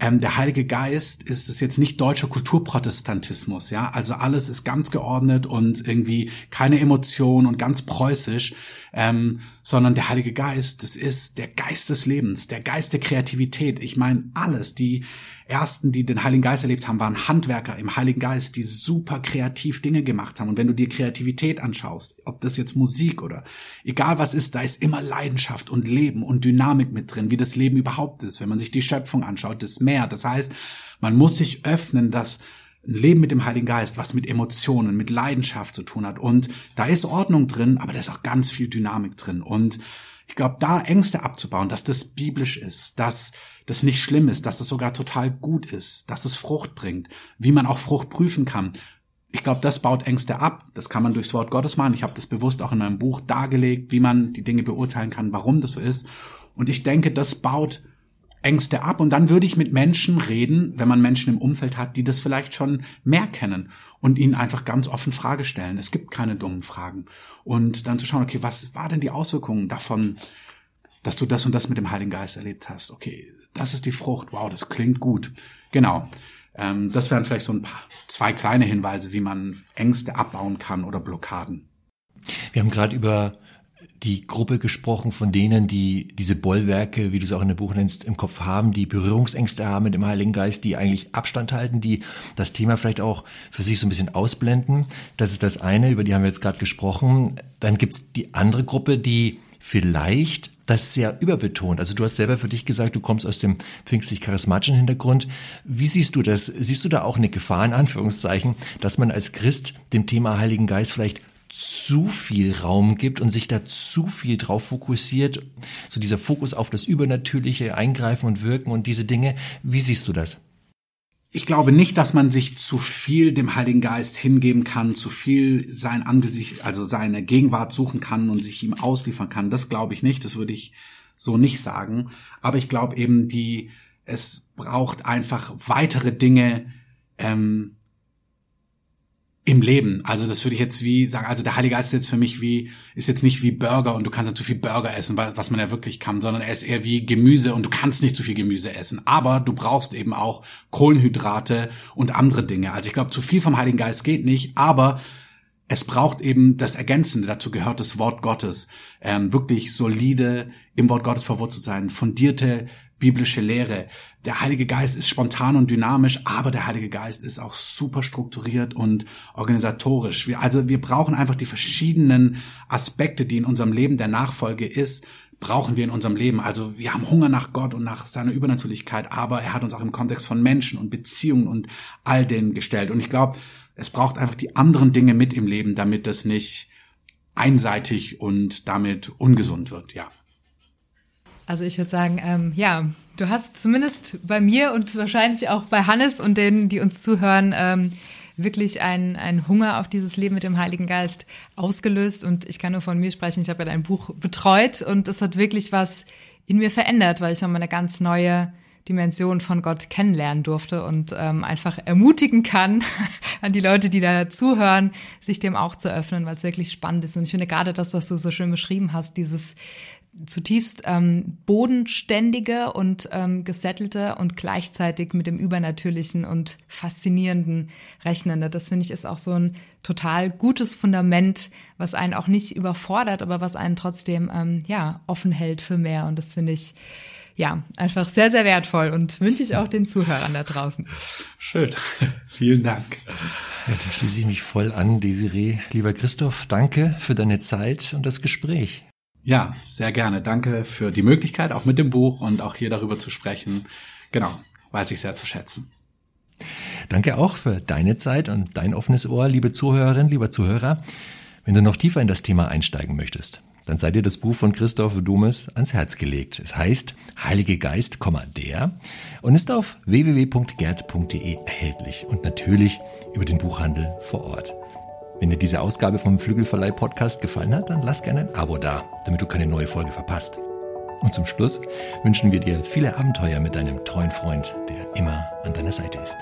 Ähm, der Heilige Geist ist es jetzt nicht deutscher Kulturprotestantismus, ja. Also alles ist ganz geordnet und irgendwie keine Emotion und ganz preußisch, ähm, sondern der Heilige Geist, das ist der Geist des Lebens, der Geist der Kreativität. Ich meine, alles, die ersten, die den Heiligen Geist erlebt haben, waren Handwerker im Heiligen Geist, die super kreativ Dinge gemacht haben. Und wenn du dir Kreativität anschaust, ob das jetzt Musik oder egal was ist, da ist immer Leidenschaft und Leben und Dynamik mit drin, wie das Leben überhaupt ist. Wenn man sich die Schöpfung anschaut, das Meer. Das heißt, man muss sich öffnen, dass ein Leben mit dem Heiligen Geist, was mit Emotionen, mit Leidenschaft zu tun hat. Und da ist Ordnung drin, aber da ist auch ganz viel Dynamik drin. Und ich glaube, da Ängste abzubauen, dass das biblisch ist, dass das nicht schlimm ist, dass es sogar total gut ist, dass es Frucht bringt, wie man auch Frucht prüfen kann. Ich glaube, das baut Ängste ab. Das kann man durchs Wort Gottes machen. Ich habe das bewusst auch in meinem Buch dargelegt, wie man die Dinge beurteilen kann, warum das so ist. Und ich denke, das baut Ängste ab und dann würde ich mit Menschen reden, wenn man Menschen im Umfeld hat, die das vielleicht schon mehr kennen und ihnen einfach ganz offen Frage stellen. Es gibt keine dummen Fragen. Und dann zu schauen, okay, was war denn die Auswirkungen davon, dass du das und das mit dem Heiligen Geist erlebt hast? Okay, das ist die Frucht. Wow, das klingt gut. Genau. Ähm, das wären vielleicht so ein paar, zwei kleine Hinweise, wie man Ängste abbauen kann oder Blockaden. Wir haben gerade über die Gruppe gesprochen von denen, die diese Bollwerke, wie du es auch in dem Buch nennst, im Kopf haben, die Berührungsängste haben mit dem Heiligen Geist, die eigentlich Abstand halten, die das Thema vielleicht auch für sich so ein bisschen ausblenden. Das ist das eine, über die haben wir jetzt gerade gesprochen. Dann gibt's die andere Gruppe, die vielleicht das sehr überbetont. Also du hast selber für dich gesagt, du kommst aus dem pfingstlich-charismatischen Hintergrund. Wie siehst du das? Siehst du da auch eine Gefahr, in Anführungszeichen, dass man als Christ dem Thema Heiligen Geist vielleicht zu viel Raum gibt und sich da zu viel drauf fokussiert, so dieser Fokus auf das Übernatürliche, Eingreifen und Wirken und diese Dinge. Wie siehst du das? Ich glaube nicht, dass man sich zu viel dem Heiligen Geist hingeben kann, zu viel sein Angesicht, also seine Gegenwart suchen kann und sich ihm ausliefern kann. Das glaube ich nicht. Das würde ich so nicht sagen. Aber ich glaube eben, die, es braucht einfach weitere Dinge, ähm, im Leben. Also das würde ich jetzt wie sagen, also der Heilige Geist ist jetzt für mich wie, ist jetzt nicht wie Burger und du kannst nicht zu viel Burger essen, was man ja wirklich kann, sondern er ist eher wie Gemüse und du kannst nicht zu viel Gemüse essen. Aber du brauchst eben auch Kohlenhydrate und andere Dinge. Also ich glaube, zu viel vom Heiligen Geist geht nicht, aber es braucht eben das Ergänzende. Dazu gehört das Wort Gottes. Ähm, wirklich solide im Wort Gottes verwurzelt sein, fundierte biblische Lehre. Der Heilige Geist ist spontan und dynamisch, aber der Heilige Geist ist auch super strukturiert und organisatorisch. Wir, also wir brauchen einfach die verschiedenen Aspekte, die in unserem Leben der Nachfolge ist, brauchen wir in unserem Leben. Also wir haben Hunger nach Gott und nach seiner Übernatürlichkeit, aber er hat uns auch im Kontext von Menschen und Beziehungen und all dem gestellt. Und ich glaube, es braucht einfach die anderen Dinge mit im Leben, damit das nicht einseitig und damit ungesund wird, ja. Also ich würde sagen, ähm, ja, du hast zumindest bei mir und wahrscheinlich auch bei Hannes und denen, die uns zuhören, ähm, wirklich einen, Hunger auf dieses Leben mit dem Heiligen Geist ausgelöst. Und ich kann nur von mir sprechen, ich habe ja dein Buch betreut und das hat wirklich was in mir verändert, weil ich nochmal eine ganz neue Dimension von Gott kennenlernen durfte und ähm, einfach ermutigen kann <laughs> an die Leute, die da zuhören, sich dem auch zu öffnen, weil es wirklich spannend ist. Und ich finde gerade das, was du so schön beschrieben hast, dieses zutiefst ähm, bodenständige und ähm, gesettelte und gleichzeitig mit dem Übernatürlichen und faszinierenden Rechnende. Das finde ich ist auch so ein total gutes Fundament, was einen auch nicht überfordert, aber was einen trotzdem ähm, ja offen hält für mehr. Und das finde ich ja, einfach sehr, sehr wertvoll und wünsche ich auch den Zuhörern da draußen. Schön. <laughs> Vielen Dank. Ja, dann schließe ich mich voll an, Desiree. Lieber Christoph, danke für deine Zeit und das Gespräch. Ja, sehr gerne. Danke für die Möglichkeit, auch mit dem Buch und auch hier darüber zu sprechen. Genau, weiß ich sehr zu schätzen. Danke auch für deine Zeit und dein offenes Ohr, liebe Zuhörerin, lieber Zuhörer. Wenn du noch tiefer in das Thema einsteigen möchtest, dann sei dir das Buch von Christoph Dumes ans Herz gelegt. Es heißt Heilige Geist, der und ist auf www.gerd.de erhältlich und natürlich über den Buchhandel vor Ort. Wenn dir diese Ausgabe vom Flügelverleih Podcast gefallen hat, dann lass gerne ein Abo da, damit du keine neue Folge verpasst. Und zum Schluss wünschen wir dir viele Abenteuer mit deinem treuen Freund, der immer an deiner Seite ist.